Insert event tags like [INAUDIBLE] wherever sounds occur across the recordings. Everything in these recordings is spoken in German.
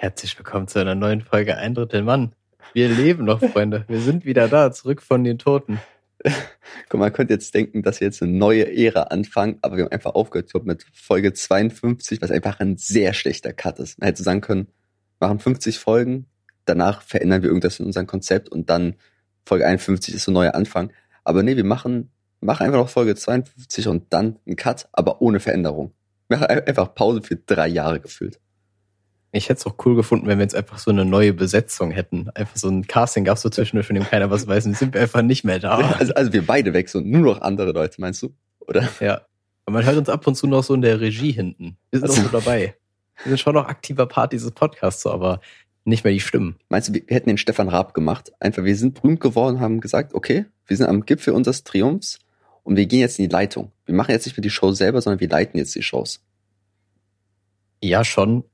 Herzlich willkommen zu einer neuen Folge Ein Drittel Mann. Wir leben noch, Freunde. Wir sind wieder da, zurück von den Toten. [LAUGHS] Guck mal, man könnte jetzt denken, dass wir jetzt eine neue Ära anfangen, aber wir haben einfach aufgehört glaub, mit Folge 52, was einfach ein sehr schlechter Cut ist. Man hätte sagen können, machen 50 Folgen, danach verändern wir irgendwas in unserem Konzept und dann Folge 51 ist so ein neuer Anfang. Aber nee, wir machen, machen einfach noch Folge 52 und dann einen Cut, aber ohne Veränderung. Wir machen einfach Pause für drei Jahre gefühlt. Ich hätte es auch cool gefunden, wenn wir jetzt einfach so eine neue Besetzung hätten. Einfach so ein Casting gab es so zwischendurch, von dem keiner was weiß. Und sind wir einfach nicht mehr da. [LAUGHS] Also, also wir beide weg, so nur noch andere Leute, meinst du? Oder? Ja. Aber man hört uns ab und zu noch so in der Regie hinten. Wir sind also, auch so dabei. Wir sind schon noch aktiver Part dieses Podcasts, so, aber nicht mehr die Stimmen. Meinst du, wir hätten den Stefan Raab gemacht? Einfach, wir sind berühmt geworden, haben gesagt, okay, wir sind am Gipfel unseres Triumphs und wir gehen jetzt in die Leitung. Wir machen jetzt nicht mehr die Show selber, sondern wir leiten jetzt die Shows. Ja, schon.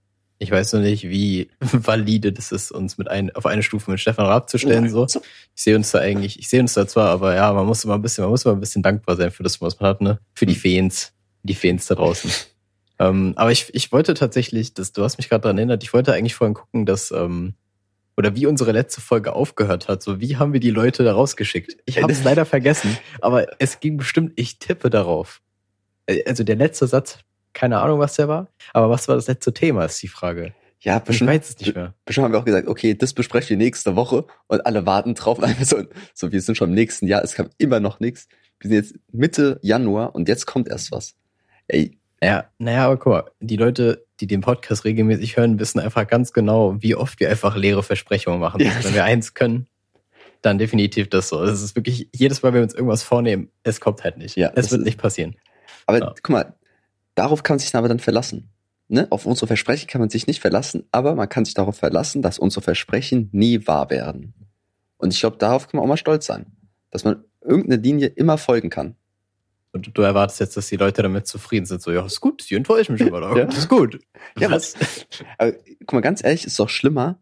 Ich weiß noch nicht, wie [LAUGHS] valide das ist, uns mit ein, auf eine Stufe mit Stefan Raab zu stellen. So. Ich sehe uns da eigentlich, ich sehe uns da zwar, aber ja, man muss immer ein bisschen, man muss immer ein bisschen dankbar sein für das, was man hat, ne? Für die hm. Fans, die Fans da draußen. [LAUGHS] ähm, aber ich, ich wollte tatsächlich, das, du hast mich gerade daran erinnert, ich wollte eigentlich vorhin gucken, dass, ähm, oder wie unsere letzte Folge aufgehört hat. So, wie haben wir die Leute da rausgeschickt? Ich habe es [LAUGHS] leider vergessen, aber es ging bestimmt, ich tippe darauf. Äh, also der letzte Satz keine Ahnung, was der war. Aber was war das letzte Thema, ist die Frage. Ja, bestimmt, ich weiß es nicht mehr. Bestimmt haben wir auch gesagt, okay, das besprechen wir nächste Woche und alle warten drauf. [LAUGHS] so, so, wir sind schon im nächsten Jahr, es kam immer noch nichts. Wir sind jetzt Mitte Januar und jetzt kommt erst was. Ey. Ja, naja, aber guck mal, die Leute, die den Podcast regelmäßig hören, wissen einfach ganz genau, wie oft wir einfach leere Versprechungen machen. Ja. Wenn wir eins können, dann definitiv das so. Es ist wirklich, jedes Mal, wenn wir uns irgendwas vornehmen, es kommt halt nicht. Ja, es wird nicht passieren. Aber ja. guck mal, Darauf kann man sich aber dann verlassen. Ne? Auf unsere Versprechen kann man sich nicht verlassen, aber man kann sich darauf verlassen, dass unsere Versprechen nie wahr werden. Und ich glaube, darauf kann man auch mal stolz sein, dass man irgendeine Linie immer folgen kann. Und du erwartest jetzt, dass die Leute damit zufrieden sind. So, ja, ist gut, die enttäuschen mich immer. ja. Ist gut. Ja, was? aber, guck mal, ganz ehrlich, ist doch schlimmer,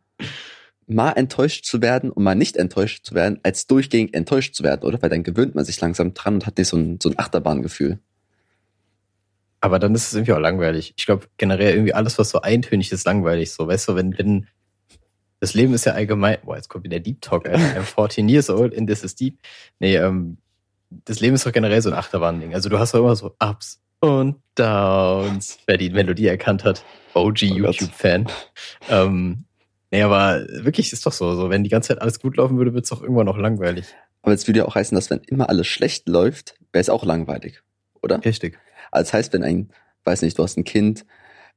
mal enttäuscht zu werden und mal nicht enttäuscht zu werden, als durchgehend enttäuscht zu werden, oder? Weil dann gewöhnt man sich langsam dran und hat nicht so ein, so ein Achterbahngefühl. Aber dann ist es irgendwie auch langweilig. Ich glaube, generell irgendwie alles, was so eintönig ist, langweilig. So, weißt du, wenn, wenn, das Leben ist ja allgemein, boah, jetzt kommt wieder Deep Talk, Alter. [LAUGHS] I'm 14 years old and this is deep. Nee, ähm, das Leben ist doch generell so ein Achterbahn-Ding. Also du hast doch immer so Ups und Downs. Wer die Melodie erkannt hat, OG oh YouTube-Fan. Ähm, nee, aber wirklich ist doch so, so, wenn die ganze Zeit alles gut laufen würde, wird es doch irgendwann noch langweilig. Aber es würde ja auch heißen, dass wenn immer alles schlecht läuft, wäre es auch langweilig, oder? Richtig. Also das heißt, wenn ein, weiß nicht, du hast ein Kind,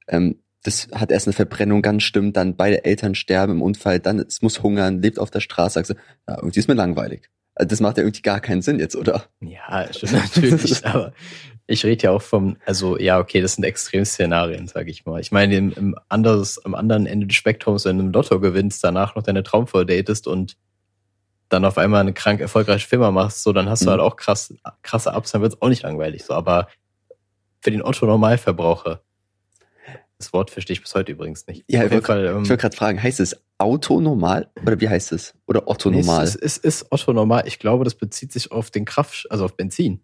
ähm, das hat erst eine Verbrennung ganz stimmt, dann beide Eltern sterben im Unfall, dann es muss hungern, lebt auf der Straße, sagst du, ja, irgendwie ist mir langweilig. Also das macht ja irgendwie gar keinen Sinn jetzt, oder? Ja, stimmt [LAUGHS] natürlich, aber ich rede ja auch vom, also ja, okay, das sind Extremszenarien, sage ich mal. Ich meine, im, im anderes, am anderen Ende des Spektrums, wenn du im Lotto gewinnst, danach noch deine Traumvoll datest und dann auf einmal eine krank erfolgreiche Firma machst, so, dann hast du mhm. halt auch krass, krasse Ups, dann wird's auch nicht langweilig, so, aber für den Otto-Normalverbraucher. Das Wort verstehe ich bis heute übrigens nicht. Ja, ich wollte ähm, gerade fragen, heißt es Auto normal oder wie heißt es? Oder Otto normal? Nee, es, ist, es ist Otto normal. Ich glaube, das bezieht sich auf den Kraft, also auf Benzin.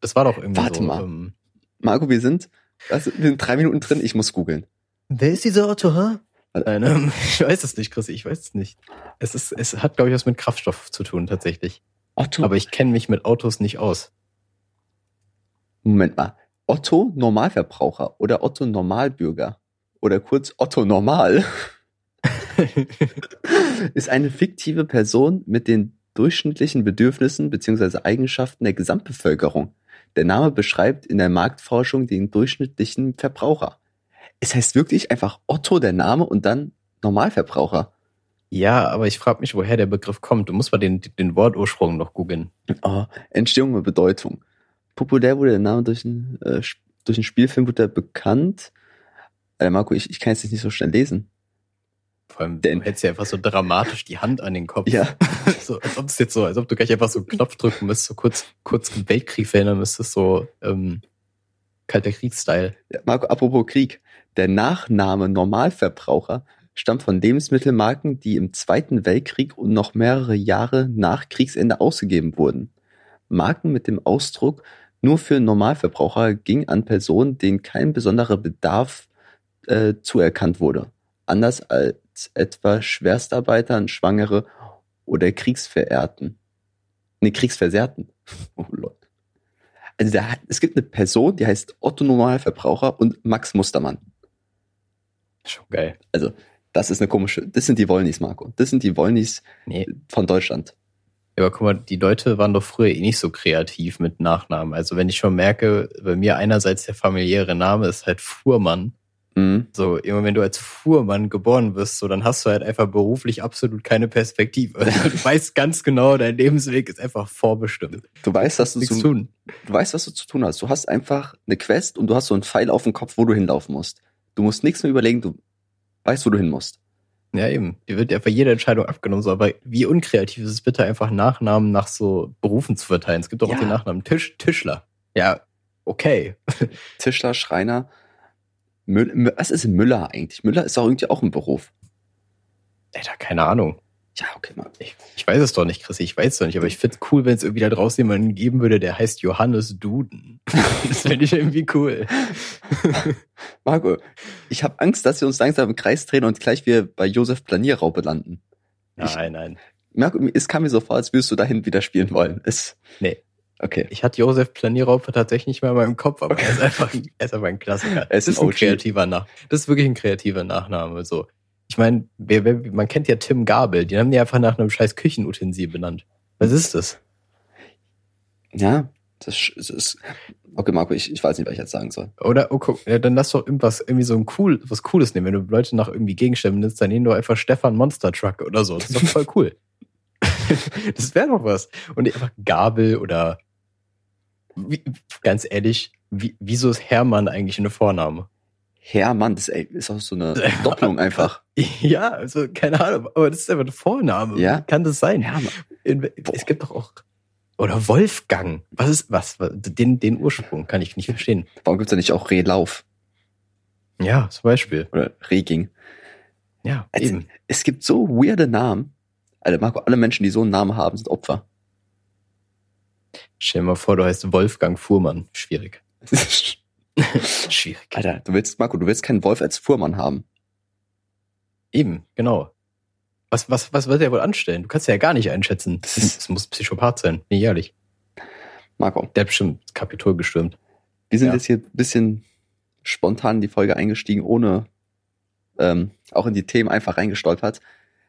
Das war doch irgendwie Warte so. mal. Ähm, Marco, wir sind, also wir sind drei Minuten drin, ich muss googeln. Wer ist dieser Otto, hä? Nein, ähm, [LAUGHS] ich weiß es nicht, Chris, ich weiß es nicht. Es ist, es hat, glaube ich, was mit Kraftstoff zu tun, tatsächlich. Otto? Aber ich kenne mich mit Autos nicht aus. Moment mal. Otto Normalverbraucher oder Otto Normalbürger oder kurz Otto Normal [LAUGHS] ist eine fiktive Person mit den durchschnittlichen Bedürfnissen bzw. Eigenschaften der Gesamtbevölkerung. Der Name beschreibt in der Marktforschung den durchschnittlichen Verbraucher. Es heißt wirklich einfach Otto der Name und dann Normalverbraucher. Ja, aber ich frage mich, woher der Begriff kommt. Du musst mal den, den Wortursprung noch googeln. Oh, Entstehung und Bedeutung populär wurde der Name durch einen, äh, durch einen Spielfilm wurde er bekannt. Äh, Marco, ich, ich kann jetzt nicht so schnell lesen. Vor allem, Denn, du hältst ja einfach so dramatisch die Hand an den Kopf. Ja. [LAUGHS] so, als ob es jetzt so, als ob du gleich einfach so einen Knopf drücken müsstest, so kurz, kurz im Weltkrieg verhindern müsstest, so ähm, kalter Kriegsstyle. Ja, Marco, apropos Krieg. Der Nachname Normalverbraucher stammt von Lebensmittelmarken, die im Zweiten Weltkrieg und noch mehrere Jahre nach Kriegsende ausgegeben wurden. Marken mit dem Ausdruck nur für Normalverbraucher ging an Personen, denen kein besonderer Bedarf äh, zuerkannt wurde. anders als etwa Schwerstarbeitern, Schwangere oder Kriegsverehrten. Ne, Kriegsversehrten. [LAUGHS] Oh Leute. Also da, es gibt eine Person, die heißt Otto Normalverbraucher und Max Mustermann. Schon geil. Also, das ist eine komische, das sind die Wollnis, Marco. Das sind die Wollnis Nee. von Deutschland. Ja, aber guck mal, die Leute waren doch früher eh nicht so kreativ mit Nachnamen. Also wenn ich schon merke, bei mir einerseits der familiäre Name ist halt Fuhrmann. Mhm. So, immer wenn du als Fuhrmann geboren wirst, so, dann hast du halt einfach beruflich absolut keine Perspektive. [LAUGHS] Du weißt ganz genau, dein Lebensweg ist einfach vorbestimmt. Du weißt, dass du, so, tun. du weißt, was du zu tun hast. Du hast einfach eine Quest und du hast so einen Pfeil auf dem Kopf, wo du hinlaufen musst. Du musst nichts mehr überlegen, du weißt, wo du hin musst. Ja, eben. Dir wird einfach jede Entscheidung abgenommen. So, aber wie unkreativ ist es bitte, einfach Nachnamen nach so Berufen zu verteilen? Es gibt doch auch Ja. den Nachnamen Tisch, Tischler. Ja, okay. [LAUGHS] Tischler, Schreiner, Müll, Mü- was ist Müller eigentlich? Müller ist doch irgendwie auch ein Beruf. Alter, keine Ahnung. Ja, okay, mal. Ich, ich weiß es doch nicht, Chris, ich weiß es doch nicht, aber ich find's cool, wenn es irgendwie da draußen jemanden geben würde, der heißt Johannes Duden. [LAUGHS] Das finde ich irgendwie cool. [LAUGHS] Marco, ich habe Angst, dass wir uns langsam im Kreis drehen und gleich wir bei Josef Planierraupe landen. Ich- Nein, nein. Marco, es kam mir so vor, als würdest du dahin wieder spielen wollen. Es, Nee. Okay. Ich hatte Josef Planierraupe tatsächlich nicht mehr in meinem Kopf, aber er ist einfach, ein- er ist einfach ein Klassiker. Er ist ist ein kreativer Nach. Das ist wirklich ein kreativer Nachname. So. Ich meine, man kennt ja Tim Gabel, den haben die einfach nach einem scheiß Küchenutensil benannt. Was ist das? Ja, das, ist. Okay, Marco, ich, ich weiß nicht, was ich jetzt sagen soll. Oder, oh, guck, ja, dann lass doch irgendwas, irgendwie so ein cool, was Cooles nehmen. Wenn du Leute nach irgendwie Gegenständen nennst, dann nehmen du einfach Stefan Monster Truck oder so. Das ist doch voll cool. [LAUGHS] das wäre doch was. Und einfach Gabel oder, wie, ganz ehrlich, wie, wieso ist Hermann eigentlich eine Vorname? Hermann, das ist auch so eine Doppelung einfach. [LAUGHS] Ja, also keine Ahnung, aber das ist einfach ein Vorname. Ja. Wie kann das sein? Hermann. In, es gibt doch auch. Oder Wolfgang. Was ist was? Den, den Ursprung kann ich nicht verstehen. Warum gibt's da nicht auch Rehlauf Ja, zum Beispiel. oder Reging? Ja, Also, eben. Es gibt so weirde Namen. Alter, Marco, alle Menschen, die so einen Namen haben, sind Opfer. Stell dir mal vor, du heißt Wolfgang Fuhrmann. Schwierig. [LAUGHS] [LAUGHS] Schwierig. Alter, du willst, Marco, du willst keinen Wolf als Fuhrmann haben. Eben, genau. Was, was, was wird er wohl anstellen? Du kannst ja gar nicht einschätzen. Das ist- Das muss Psychopath sein. Nee, ehrlich. Marco, Der hat bestimmt das Kapitol gestürmt. wir sind Ja. jetzt hier ein bisschen spontan in die Folge eingestiegen, ohne ähm, auch in die Themen einfach reingestolpert.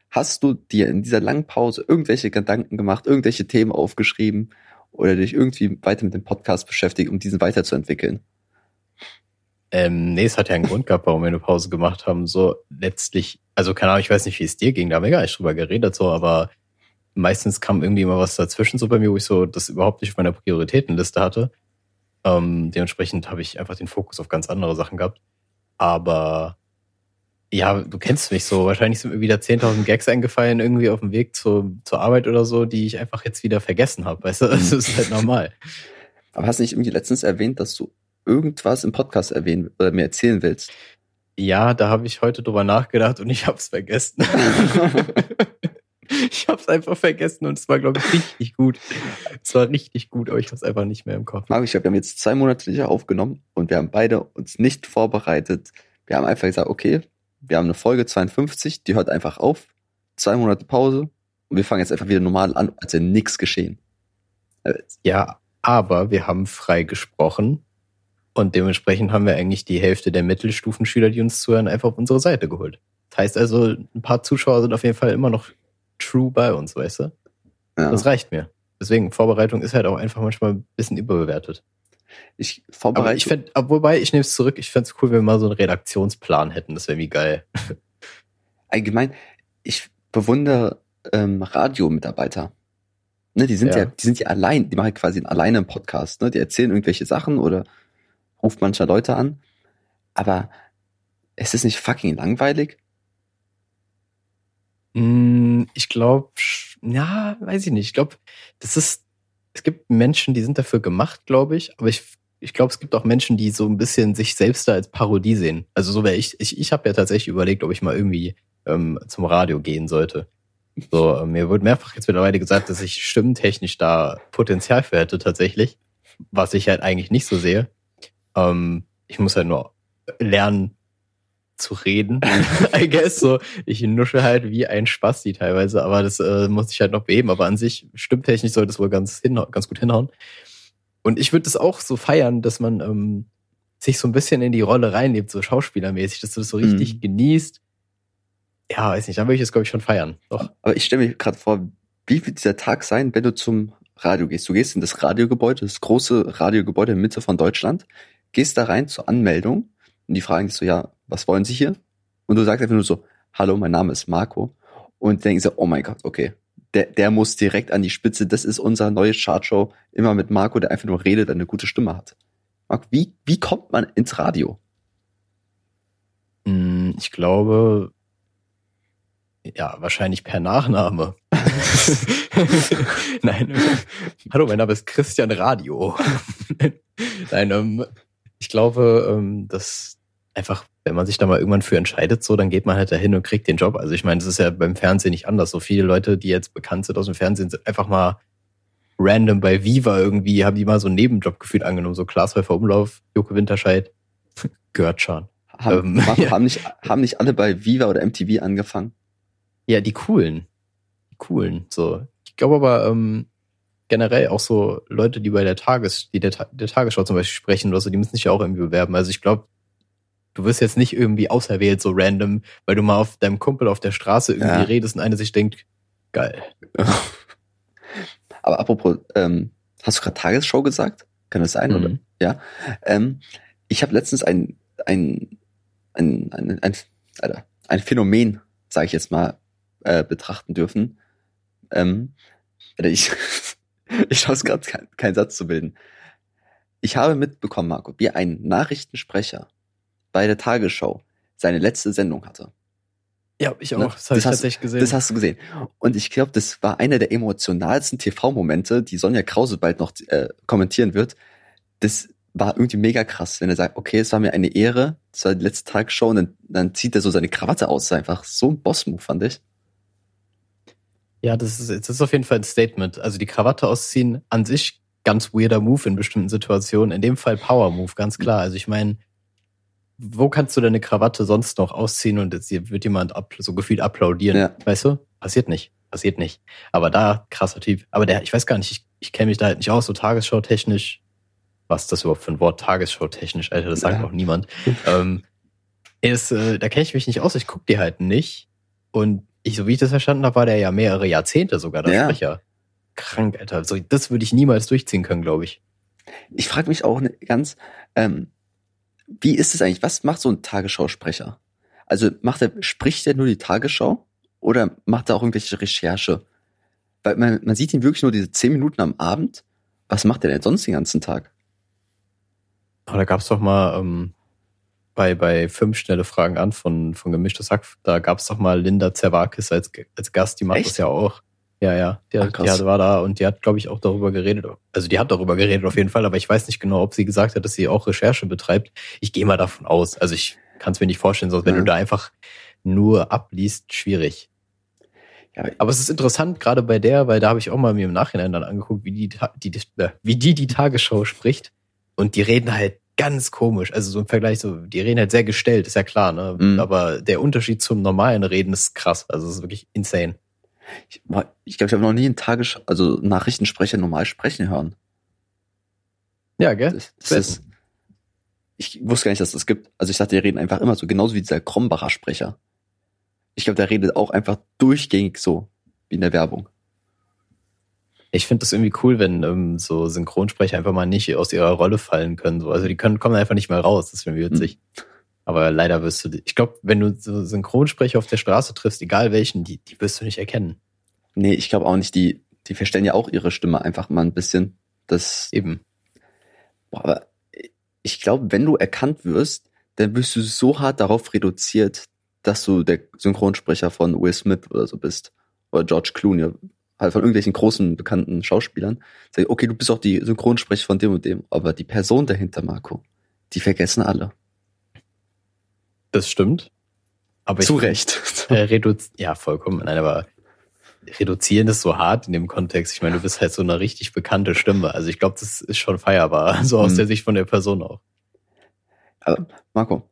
Hast du dir in dieser langen Pause irgendwelche Gedanken gemacht, irgendwelche Themen aufgeschrieben oder dich irgendwie weiter mit dem Podcast beschäftigt, um diesen weiterzuentwickeln? Ähm, nee, es hat ja einen Grund gehabt, warum wir eine Pause gemacht haben. So letztlich, also keine Ahnung, ich weiß nicht, wie es dir ging, da haben wir gar nicht drüber geredet, so, aber meistens kam irgendwie immer was dazwischen so bei mir, wo ich so das überhaupt nicht auf meiner Prioritätenliste hatte. Ähm, dementsprechend habe ich einfach den Fokus auf ganz andere Sachen gehabt. Aber ja, du kennst mich so. Wahrscheinlich sind mir wieder 10.000 Gags eingefallen, irgendwie auf dem Weg zur, zur Arbeit oder so, die ich einfach jetzt wieder vergessen habe. Weißt du, [LAUGHS] das ist halt normal. Aber hast du nicht irgendwie letztens erwähnt, dass du irgendwas im Podcast erwähnen oder mir erzählen willst? Ja, da habe ich heute drüber nachgedacht und ich habe es vergessen. [LAUGHS] ich habe es einfach vergessen und es war, glaube ich, richtig gut. Es war richtig gut, aber ich habe es einfach nicht mehr im Kopf. Marco, ich glaube, wir haben jetzt zwei Monate nicht aufgenommen und wir haben beide uns nicht vorbereitet. Wir haben einfach gesagt, okay, wir haben eine Folge 52, die hört einfach auf, zwei Monate Pause und wir fangen jetzt einfach wieder normal an, als wäre nichts geschehen. Äh, Ja, aber wir haben frei gesprochen und dementsprechend haben wir eigentlich die Hälfte der Mittelstufenschüler, die uns zuhören, einfach auf unsere Seite geholt. Das heißt also, ein paar Zuschauer sind auf jeden Fall immer noch true bei uns, weißt du? Ja. Das reicht mir. Deswegen, Vorbereitung ist halt auch einfach manchmal ein bisschen überbewertet. Ich Aber vorbereite. ich fänd, wobei, ich nehme es zurück, ich fände es cool, wenn wir mal so einen Redaktionsplan hätten. Das wäre wie geil. [LAUGHS] allgemein, ich bewundere ähm, Radiomitarbeiter. Ne, die sind ja. Ja. die sind ja allein, die machen quasi alleine einen Podcast. Ne? Die erzählen irgendwelche Sachen oder ruft mancher Leute an. Aber es ist nicht fucking langweilig. Mm, Ich glaube, ja, weiß ich nicht. Ich glaube, das ist, es gibt Menschen, die sind dafür gemacht, glaube ich. Aber ich, ich glaube, es gibt auch Menschen, die so ein bisschen sich selbst da als Parodie sehen. Also so wäre ich, ich, ich habe ja tatsächlich überlegt, ob ich mal irgendwie ähm, zum Radio gehen sollte. So, äh, mir wurde mehrfach jetzt mittlerweile gesagt, dass ich stimmtechnisch da Potenzial für hätte tatsächlich, was ich halt eigentlich nicht so sehe. Ähm, ich muss halt nur lernen zu reden. [LAUGHS] I guess so. Ich nusche halt wie ein Spasti teilweise, aber das äh, muss ich halt noch beheben. Aber an sich, stimmtechnisch sollte es wohl ganz, ganz gut hinhauen. Und ich würde das auch so feiern, dass man ähm, sich so ein bisschen in die Rolle reinlebt, so schauspielermäßig, dass du das so richtig mhm. genießt. Ja, weiß nicht, dann würde ich es, glaube ich, schon feiern. Doch. Aber ich stelle mir gerade vor, wie wird dieser Tag sein, wenn du zum Radio gehst? Du gehst in das Radiogebäude, das große Radiogebäude in der Mitte von Deutschland, gehst da rein zur Anmeldung und die fragen dich so, ja, was wollen Sie hier? Und du sagst einfach nur so, hallo, mein Name ist Marco. Und denken so, oh mein Gott, okay, der, der muss direkt an die Spitze. Das ist unser neues Chartshow. Immer mit Marco, der einfach nur redet, eine gute Stimme hat. Marco, wie, wie kommt man ins Radio? Hm, ich glaube, ja, wahrscheinlich per Nachname. [LAUGHS] [LAUGHS] Nein. Hallo, mein Name ist Christian Radio. [LAUGHS] Nein, ähm, ich glaube, ähm, dass einfach, wenn man sich da mal irgendwann für entscheidet, so, dann geht man halt dahin und kriegt den Job. Also ich meine, das ist ja beim Fernsehen nicht anders. So viele Leute, die jetzt bekannt sind aus dem Fernsehen, sind einfach mal random bei Viva irgendwie, haben die mal so einen Nebenjob gefühlt angenommen. So Klaas Häufer Umlauf, Joko Winterscheid, [LAUGHS] gehört schon. Haben, ähm, [LAUGHS] ja. haben, nicht, haben nicht alle bei Viva oder MTV angefangen? Ja, die coolen. Die coolen. So. Ich glaube aber, ähm, generell auch so Leute, die bei der Tages, die der, der Tagesschau zum Beispiel sprechen oder so, die müssen sich ja auch irgendwie bewerben. Also ich glaube, du wirst jetzt nicht irgendwie auserwählt, so random, weil du mal auf deinem Kumpel auf der Straße irgendwie ja. redest und einer sich denkt, geil. [LAUGHS] Aber apropos, ähm, hast du gerade Tagesschau gesagt? Kann das sein, mhm. oder? Ja. Ähm, ich habe letztens ein, ein, ein, ein, ein, Alter, ein Phänomen, sage ich jetzt mal, äh, betrachten dürfen. Ähm, ich, [LAUGHS] ich schaue es gerade, keinen kein Satz zu bilden. Ich habe mitbekommen, Marco, wie ein Nachrichtensprecher bei der Tagesschau seine letzte Sendung hatte. Ja, ich auch. Ne? Das habe ich tatsächlich gesehen. Das hast du gesehen. Und ich glaube, das war einer der emotionalsten TV-Momente, die Sonja Krause bald noch äh, kommentieren wird. Das war irgendwie mega krass, wenn er sagt, okay, es war mir eine Ehre, das war die letzte Tagesschau und dann, dann zieht er so seine Krawatte aus. Einfach so ein Boss-Move, fand ich. Ja, das ist, das ist auf jeden Fall ein Statement. Also die Krawatte ausziehen, an sich ganz weirder Move in bestimmten Situationen. In dem Fall Power Move, ganz klar. Also ich meine, wo kannst du deine Krawatte sonst noch ausziehen und jetzt wird jemand so gefühlt applaudieren? Ja. Weißt du? Passiert nicht. Passiert nicht. Aber da, krasser Typ. Aber der, ich weiß gar nicht, ich, ich kenne mich da halt nicht aus, so Tagesschau-technisch. Was ist das überhaupt für ein Wort? Tagesschau-technisch, Alter, das sagt ja. auch niemand. ähm, ist, äh, da kenne ich mich nicht aus, ich guck die halt nicht. Und ich, so wie ich das verstanden habe, war der ja mehrere Jahrzehnte sogar der ja. Sprecher. Krank, Alter. So, das würde ich niemals durchziehen können, glaube ich. Ich frage mich auch ne, ganz, ähm, wie ist es eigentlich? Was macht so ein Tagesschausprecher? Also macht er, spricht er nur die Tagesschau oder macht er auch irgendwelche Recherche? Weil man, man sieht ihn wirklich nur diese zehn Minuten am Abend. Was macht er denn sonst den ganzen Tag? Oh, da gab's doch mal ähm, bei, bei fünf schnelle Fragen an von, von Gemischtes Hack, da gab's doch mal Linda Zerwakis als, als Gast, die macht Echt? das ja auch. Ja, ja, die, Ach, die war da und die hat, glaube ich, auch darüber geredet. Also die hat darüber geredet auf jeden Fall, aber ich weiß nicht genau, ob sie gesagt hat, dass sie auch Recherche betreibt. Ich gehe mal davon aus. Also ich kann es mir nicht vorstellen, sonst wenn ja. du da einfach nur abliest, schwierig. Ja, aber es ist interessant, gerade bei der, weil da habe ich auch mal mir im Nachhinein dann angeguckt, wie die, die, die, äh, wie die die Tagesschau spricht. Und die reden halt ganz komisch. Also so im Vergleich, so, die reden halt sehr gestellt, ist ja klar, ne? Mhm. Aber der Unterschied zum normalen Reden ist krass. Also es ist wirklich insane. Ich glaube, ich, glaub, ich habe noch nie einen Tages also Nachrichtensprecher normal sprechen hören. Ja, gell? Das, das ist, ich wusste gar nicht, dass das gibt. Also ich dachte, die reden einfach immer so, genauso wie dieser Krombacher Sprecher. Ich glaube, der redet auch einfach durchgängig so, wie in der Werbung. Ich finde das irgendwie cool, wenn ähm, so Synchronsprecher einfach mal nicht aus ihrer Rolle fallen können. So. Also die können, kommen einfach nicht mehr raus. Das ist irgendwie witzig. Hm. Aber leider wirst du, ich glaube, wenn du so Synchronsprecher auf der Straße triffst, egal welchen, die, die wirst du nicht erkennen. Nee, ich glaube auch nicht. Die, die verstellen ja auch ihre Stimme einfach mal ein bisschen. Das eben. Boah, aber ich glaube, wenn du erkannt wirst, dann wirst du so hart darauf reduziert, dass du der Synchronsprecher von Will Smith oder so bist. Oder George Clooney. Halt von irgendwelchen großen, bekannten Schauspielern. Sag, okay, du bist auch die Synchronsprecher von dem und dem. Aber die Person dahinter, Marco, die vergessen alle. Das stimmt. Aber Zu Recht. [LAUGHS] Äh, ja, vollkommen. Nein, aber reduzieren ist so hart in dem Kontext. Ich meine, du bist halt so eine richtig bekannte Stimme. Also ich glaube, das ist schon feierbar. [LAUGHS] So aus mhm. der Sicht von der Person auch. Aber Marco,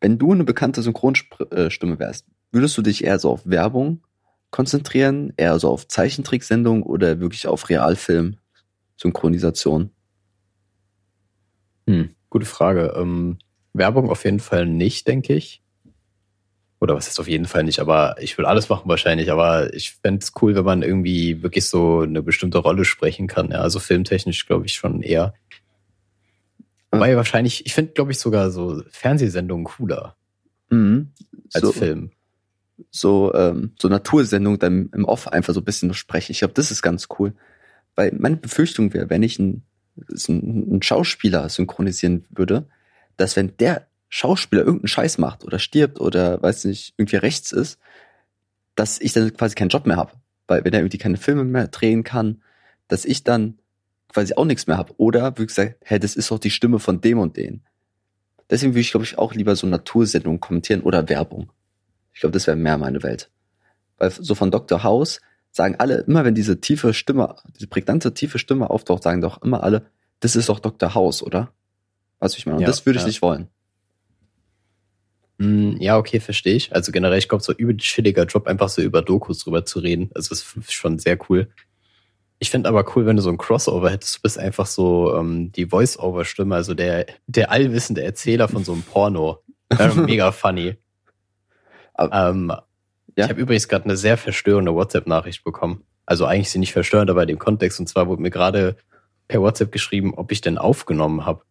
Wenn du eine bekannte Synchronstimme wärst, würdest du dich eher so auf Werbung konzentrieren, eher so auf Zeichentricksendung oder wirklich auf Realfilm, Synchronisation? Hm, gute Frage. Ähm, Werbung auf jeden Fall nicht, denke ich. Oder was ist auf jeden Fall nicht, aber ich will alles machen wahrscheinlich. Aber ich fände es cool, wenn man irgendwie wirklich so eine bestimmte Rolle sprechen kann. Ja, also filmtechnisch glaube ich schon eher. Wobei wahrscheinlich, ich finde, glaube ich, sogar so Fernsehsendungen cooler Mhm. als So, Film. So, ähm, so Natursendung dann im Off einfach so ein bisschen sprechen. Ich glaube, das ist ganz cool. Weil meine Befürchtung wäre, wenn ich einen, einen Schauspieler synchronisieren würde, dass wenn der Schauspieler irgendeinen Scheiß macht oder stirbt oder weiß nicht, irgendwie rechts ist, dass ich dann quasi keinen Job mehr habe. Weil wenn er irgendwie keine Filme mehr drehen kann, dass ich dann quasi auch nichts mehr habe. Oder wie gesagt, hey, das ist doch die Stimme von dem und den. Deswegen würde ich, glaube ich, auch lieber so Natursendungen kommentieren oder Werbung. Ich glaube, das wäre mehr meine Welt. Weil so von Dr. House sagen alle, immer wenn diese tiefe Stimme, diese prägnante tiefe Stimme auftaucht, sagen doch immer alle, das ist doch Dr. House, oder? Weißt du, ich meine? Und Ja, das würde ich ja. nicht wollen. Hm, Ja, okay, verstehe ich. Also generell, ich glaube, so übel chilliger Job, einfach so über Dokus drüber zu reden. Also das ist schon sehr cool. Ich finde aber cool, wenn du so ein Crossover hättest. Du bist einfach so ähm, die Voice-Over-Stimme, also der, der allwissende Erzähler von so einem Porno. [LAUGHS] Mega funny. Ähm, Ja? Ich habe übrigens gerade eine sehr verstörende WhatsApp-Nachricht bekommen. Also eigentlich sie nicht verstörend, aber in dem Kontext. Und zwar wurde mir gerade per WhatsApp geschrieben, ob ich denn aufgenommen habe.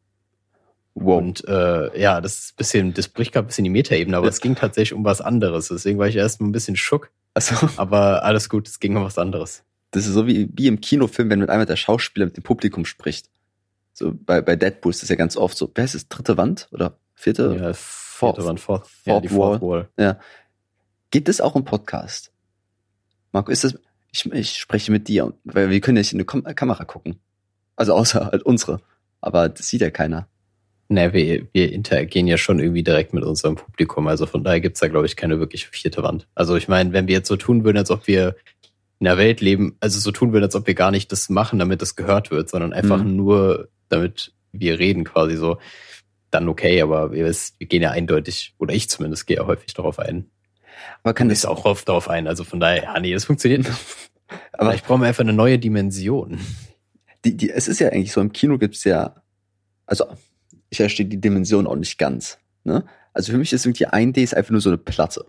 Wow. Und äh, ja, das ist ein bisschen, das bricht gerade ein bisschen die Metaebene, aber Ja. es ging tatsächlich um was anderes. Deswegen war ich erst mal ein bisschen schock, Also, aber alles gut, es ging um was anderes. das ist so wie, wie im Kinofilm, wenn mit einmal der Schauspieler mit dem Publikum spricht. So bei, bei Deadpool ist das ja ganz oft so. Wer ist es? Dritte Wand oder vierte? Ja, vierte Wand, fourth, ja, Fourth die Fourth Wall. Geht das auch im Podcast? Marco, ist das, ich, ich spreche mit dir, weil wir können ja nicht in die Kom Kamera gucken. Also außer halt unsere. Aber das sieht ja keiner. Ne, wir, wir interagieren ja schon irgendwie direkt mit unserem Publikum. Also von daher gibt's da, glaube ich, keine wirkliche vierte Wand. Also ich meine, wenn wir jetzt so tun würden, als ob wir in der Welt leben, also so tun würden, als ob wir gar nicht das machen, damit das gehört wird, sondern einfach Mhm. nur, damit wir reden quasi so, dann okay, aber wir, wir gehen ja eindeutig, oder ich zumindest gehe ja häufig darauf ein. Aber kann das auch oft darauf ein. Also von daher, ja, nee, das funktioniert [LAUGHS] aber ich brauche einfach eine neue Dimension. die, die, es ist ja eigentlich so, im Kino gibt's ja, also ich verstehe die Dimension auch nicht ganz. Ne? Also für mich ist irgendwie 1D ist einfach nur so eine Platte.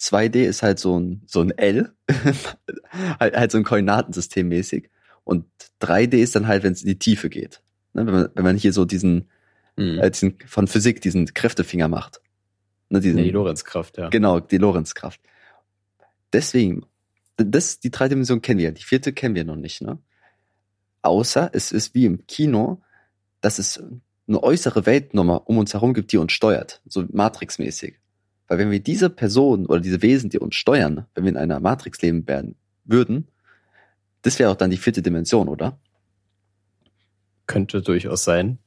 2D ist halt so ein, so ein L, [LAUGHS] halt, halt so ein Koordinatensystem mäßig. Und 3D ist dann halt, wenn es in die Tiefe geht. Ne? Wenn, man, wenn man hier so diesen, Hm. äh, diesen, von Physik diesen Kräftefinger macht. Ne, diesen, die Lorenzkraft, ja. Genau, die Lorenzkraft. Deswegen, das, die drei Dimensionen kennen wir, die vierte kennen wir noch nicht, ne? Außer es ist wie im Kino, dass es eine äußere Welt nochmal um uns herum gibt, die uns steuert, so Matrix-mäßig. Weil wenn wir diese Personen oder diese Wesen, die uns steuern, wenn wir in einer Matrix leben werden würden, das wäre auch dann die vierte Dimension, oder? Könnte durchaus sein.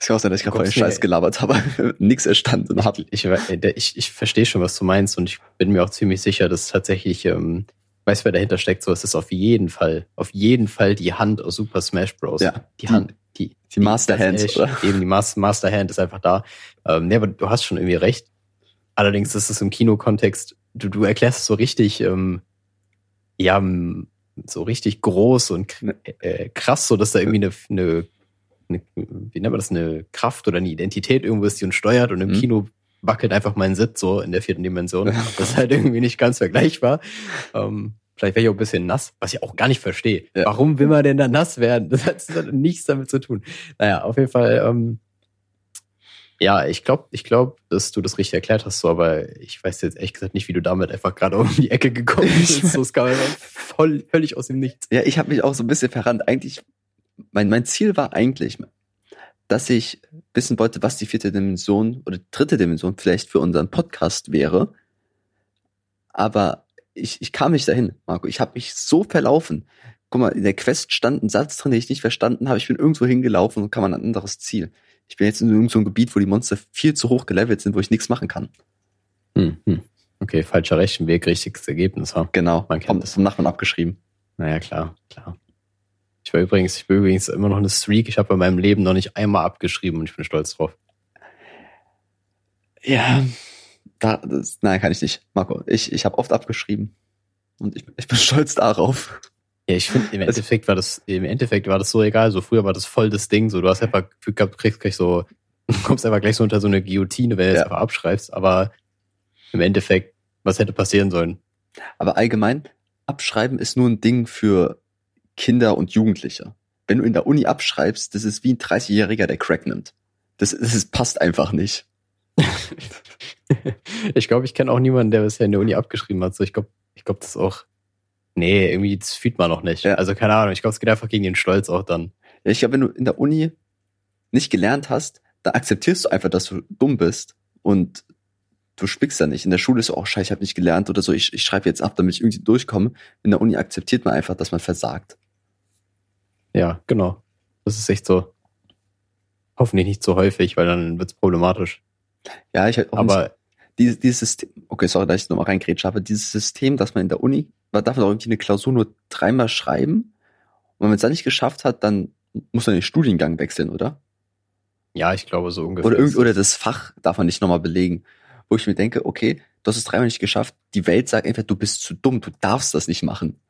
Es kann auch sein, dass ich gerade Scheiß gelabert habe, [LAUGHS] nichts erstanden habe. Ich, ich, ich verstehe schon, was du meinst und ich bin mir auch ziemlich sicher, dass tatsächlich, ähm, weiß wer dahinter steckt, so es ist auf jeden Fall, auf jeden Fall die Hand aus Super Smash Bros. Ja, die Hand, die, Die Master Hand, oder? Eben die Mas Master Hand ist einfach da. Ähm, nee, aber du hast schon irgendwie recht. Allerdings ist es im Kinokontext, du, du erklärst es so richtig, ähm, ja, so richtig groß und k- äh, krass, so dass da irgendwie eine, eine, eine, wie nennt man das, eine Kraft oder eine Identität irgendwo ist, die uns steuert und im Mhm. Kino wackelt einfach mein Sitz so in der vierten Dimension. [LAUGHS] Das ist halt irgendwie nicht ganz vergleichbar. Ähm, vielleicht wäre ich auch ein bisschen nass, was ich auch gar nicht verstehe. Ja. Warum will man denn da nass werden? Das hat nichts damit zu tun. Naja, auf jeden Fall, ähm, ja, ich glaube, ich glaub, dass du das richtig erklärt hast, so, aber ich weiß jetzt ehrlich gesagt nicht, wie du damit einfach gerade um die Ecke gekommen bist. [LAUGHS] So, es kam voll, völlig aus dem Nichts. Ja, ich habe mich auch so ein bisschen verrannt. Eigentlich, mein, mein Ziel war eigentlich, dass ich wissen wollte, was die vierte Dimension oder dritte Dimension vielleicht für unseren Podcast wäre. Aber ich, ich kam nicht dahin, Marco. Ich habe mich so verlaufen. Guck mal, in der Quest stand ein Satz drin, den ich nicht verstanden habe. Ich bin irgendwo hingelaufen und kam an ein anderes Ziel. Ich bin jetzt in irgendeinem so Gebiet, wo die Monster viel zu hoch gelevelt sind, wo ich nichts machen kann. Hm, hm. Okay, falscher Rechenweg, richtiges Ergebnis. Ha? Genau, Man kennt vom, das. vom Nachbarn abgeschrieben. Naja, klar, klar. Ich war übrigens, ich bin übrigens immer noch eine Streak. Ich habe bei meinem Leben noch nicht einmal abgeschrieben und ich bin stolz drauf. Ja, da, das, nein, kann ich nicht. Marco, ich, ich habe oft abgeschrieben. Und ich, ich bin stolz darauf. Ja, ich finde, im Endeffekt war das, im Endeffekt war das so egal. So früher war das voll das Ding. So, du hast einfach du kriegst gleich so, kommst einfach gleich so unter so eine Guillotine, wenn du ja. es einfach abschreibst. Aber im Endeffekt, was hätte passieren sollen? Aber allgemein, abschreiben ist nur ein Ding für Kinder und Jugendliche. Wenn du in der Uni abschreibst, das ist wie ein 30-Jähriger, der Crack nimmt. Das, das ist, passt einfach nicht. [LAUGHS] ich glaube, ich kenne auch niemanden, der bisher in der Uni abgeschrieben hat. So, ich glaube, ich glaube, das ist auch. Nee, irgendwie, das fühlt man noch nicht. Ja. Also keine Ahnung, ich glaube, es geht einfach gegen den Stolz auch dann. Ja, ich glaube, wenn du in der Uni nicht gelernt hast, dann akzeptierst du einfach, dass du dumm bist und du spickst da nicht. In der Schule ist so, oh scheiße, ich habe nicht gelernt oder so, ich, ich schreibe jetzt ab, damit ich irgendwie durchkomme. In der Uni akzeptiert man einfach, dass man versagt. Ja, genau. Das ist echt so. Hoffentlich nicht so häufig, weil dann wird's problematisch. Ja, ich halt auch Aber dieses, dieses System, okay, sorry, dass ich nochmal reingrätsche, aber dieses System, dass man in der Uni, man darf man auch irgendwie eine Klausur nur dreimal schreiben. Und wenn man es dann nicht geschafft hat, dann muss man den Studiengang wechseln, oder? Ja, ich glaube so ungefähr. Oder, irgend, oder das Fach darf man nicht nochmal belegen. Wo ich mir denke, okay, du hast es dreimal nicht geschafft. Die Welt sagt einfach, du bist zu dumm, du darfst das nicht machen.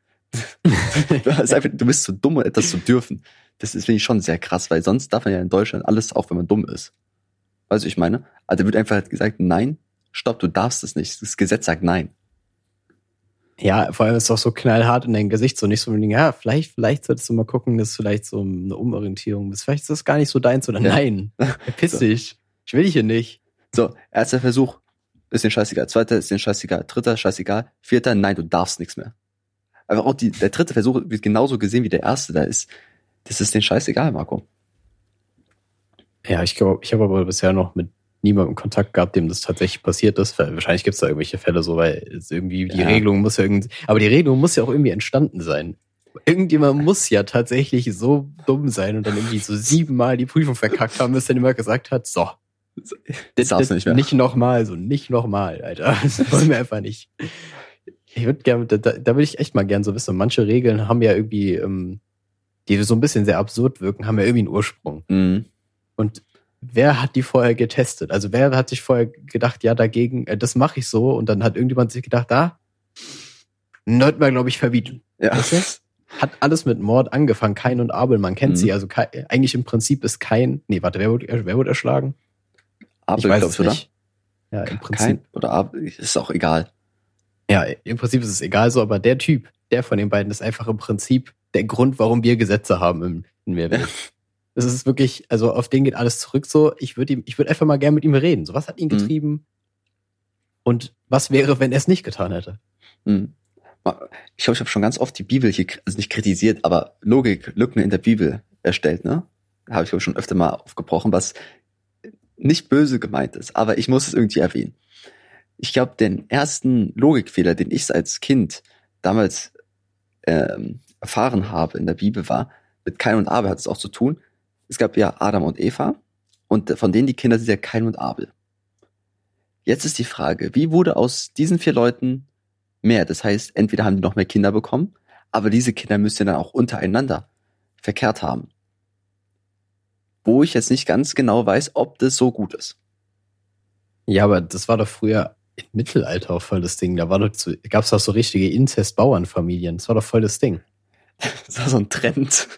Du, einfach, du bist zu dumm, um etwas zu dürfen. Das ist, finde ich, schon sehr krass, weil sonst darf man ja in Deutschland alles, auch wenn man dumm ist. Weißt du, ich meine? Also da wird einfach gesagt, nein, stopp, du darfst es nicht. Das Gesetz sagt nein. Ja, vor allem ist es auch so knallhart in dein Gesicht, so nicht so, ja, vielleicht, vielleicht solltest du mal gucken, dass vielleicht so eine Umorientierung ist. Vielleicht ist das gar nicht so deins oder ja. nein. [LAUGHS] Verpiss so. dich. Ich will dich hier nicht. So, erster Versuch, ist den scheißegal. Zweiter ist den scheißegal. Dritter, scheißegal. Vierter, nein, du darfst nichts mehr. Aber auch die, der dritte Versuch wird genauso gesehen wie der erste. Da ist, das ist den scheißegal, Marco. Ja, ich glaube, ich habe aber bisher noch mit niemandem Kontakt gehabt, dem das tatsächlich passiert ist. Wahrscheinlich gibt es da irgendwelche Fälle so, weil es irgendwie die ja. Regelung muss ja irgendwie, aber die Regelung muss ja auch irgendwie entstanden sein. Irgendjemand muss ja tatsächlich so dumm sein und dann irgendwie so siebenmal die Prüfung verkackt haben, bis dann immer gesagt hat, so, das, das nicht mehr. Nicht nochmal, so nicht nochmal, Alter. Das wollen wir einfach nicht. Ich würde gerne, da, da würde ich echt mal gern so wissen. Manche Regeln haben ja irgendwie, ähm, die so ein bisschen sehr absurd wirken, haben ja irgendwie einen Ursprung. Mhm. Und wer hat die vorher getestet? Also wer hat sich vorher gedacht, ja, dagegen, äh, das mache ich so und dann hat irgendjemand sich gedacht, da, sollten wir, glaube ich, verbieten. Ja. Hat alles mit Mord angefangen, Kain und Abel, man kennt mhm. sie, also Kain, eigentlich im Prinzip ist Kain, nee, warte, wer wurde, wer wurde erschlagen? Abel, ich weiß es nicht. Oder? Ja, im Prinzip. Kein, oder Abel, ist auch egal. Ja, im Prinzip ist es egal so, aber der Typ, der von den beiden ist einfach im Prinzip der Grund, warum wir Gesetze haben in, in der Welt. [LAUGHS] Das ist wirklich, also auf den geht alles zurück so. Ich würde ihm, ich würde einfach mal gern mit ihm reden. So, was hat ihn mhm. getrieben? Mhm. Und was wäre, wenn er es nicht getan hätte? Mhm. Ich glaube, ich habe schon ganz oft die Bibel hier, also nicht kritisiert, aber Logik, Lücken in der Bibel erstellt, ne? Habe ich glaube schon öfter mal aufgebrochen, was nicht böse gemeint ist, aber ich muss es irgendwie erwähnen. Ich glaube, den ersten Logikfehler, den ich als Kind damals ähm, erfahren habe in der Bibel, war, mit Kain und Abel hat es auch zu tun, es gab ja Adam und Eva und von denen die Kinder sind ja Kain und Abel. Jetzt ist die Frage, wie wurde aus diesen vier Leuten mehr? Das heißt, entweder haben die noch mehr Kinder bekommen, aber diese Kinder müssen dann auch untereinander verkehrt haben. Wo ich jetzt nicht ganz genau weiß, ob das so gut ist. Ja, aber das war doch früher im Mittelalter auch voll das Ding. Da war doch so, gab's doch so richtige Inzest-Bauernfamilien. Das war doch voll das Ding. [LAUGHS] Das war so ein Trend.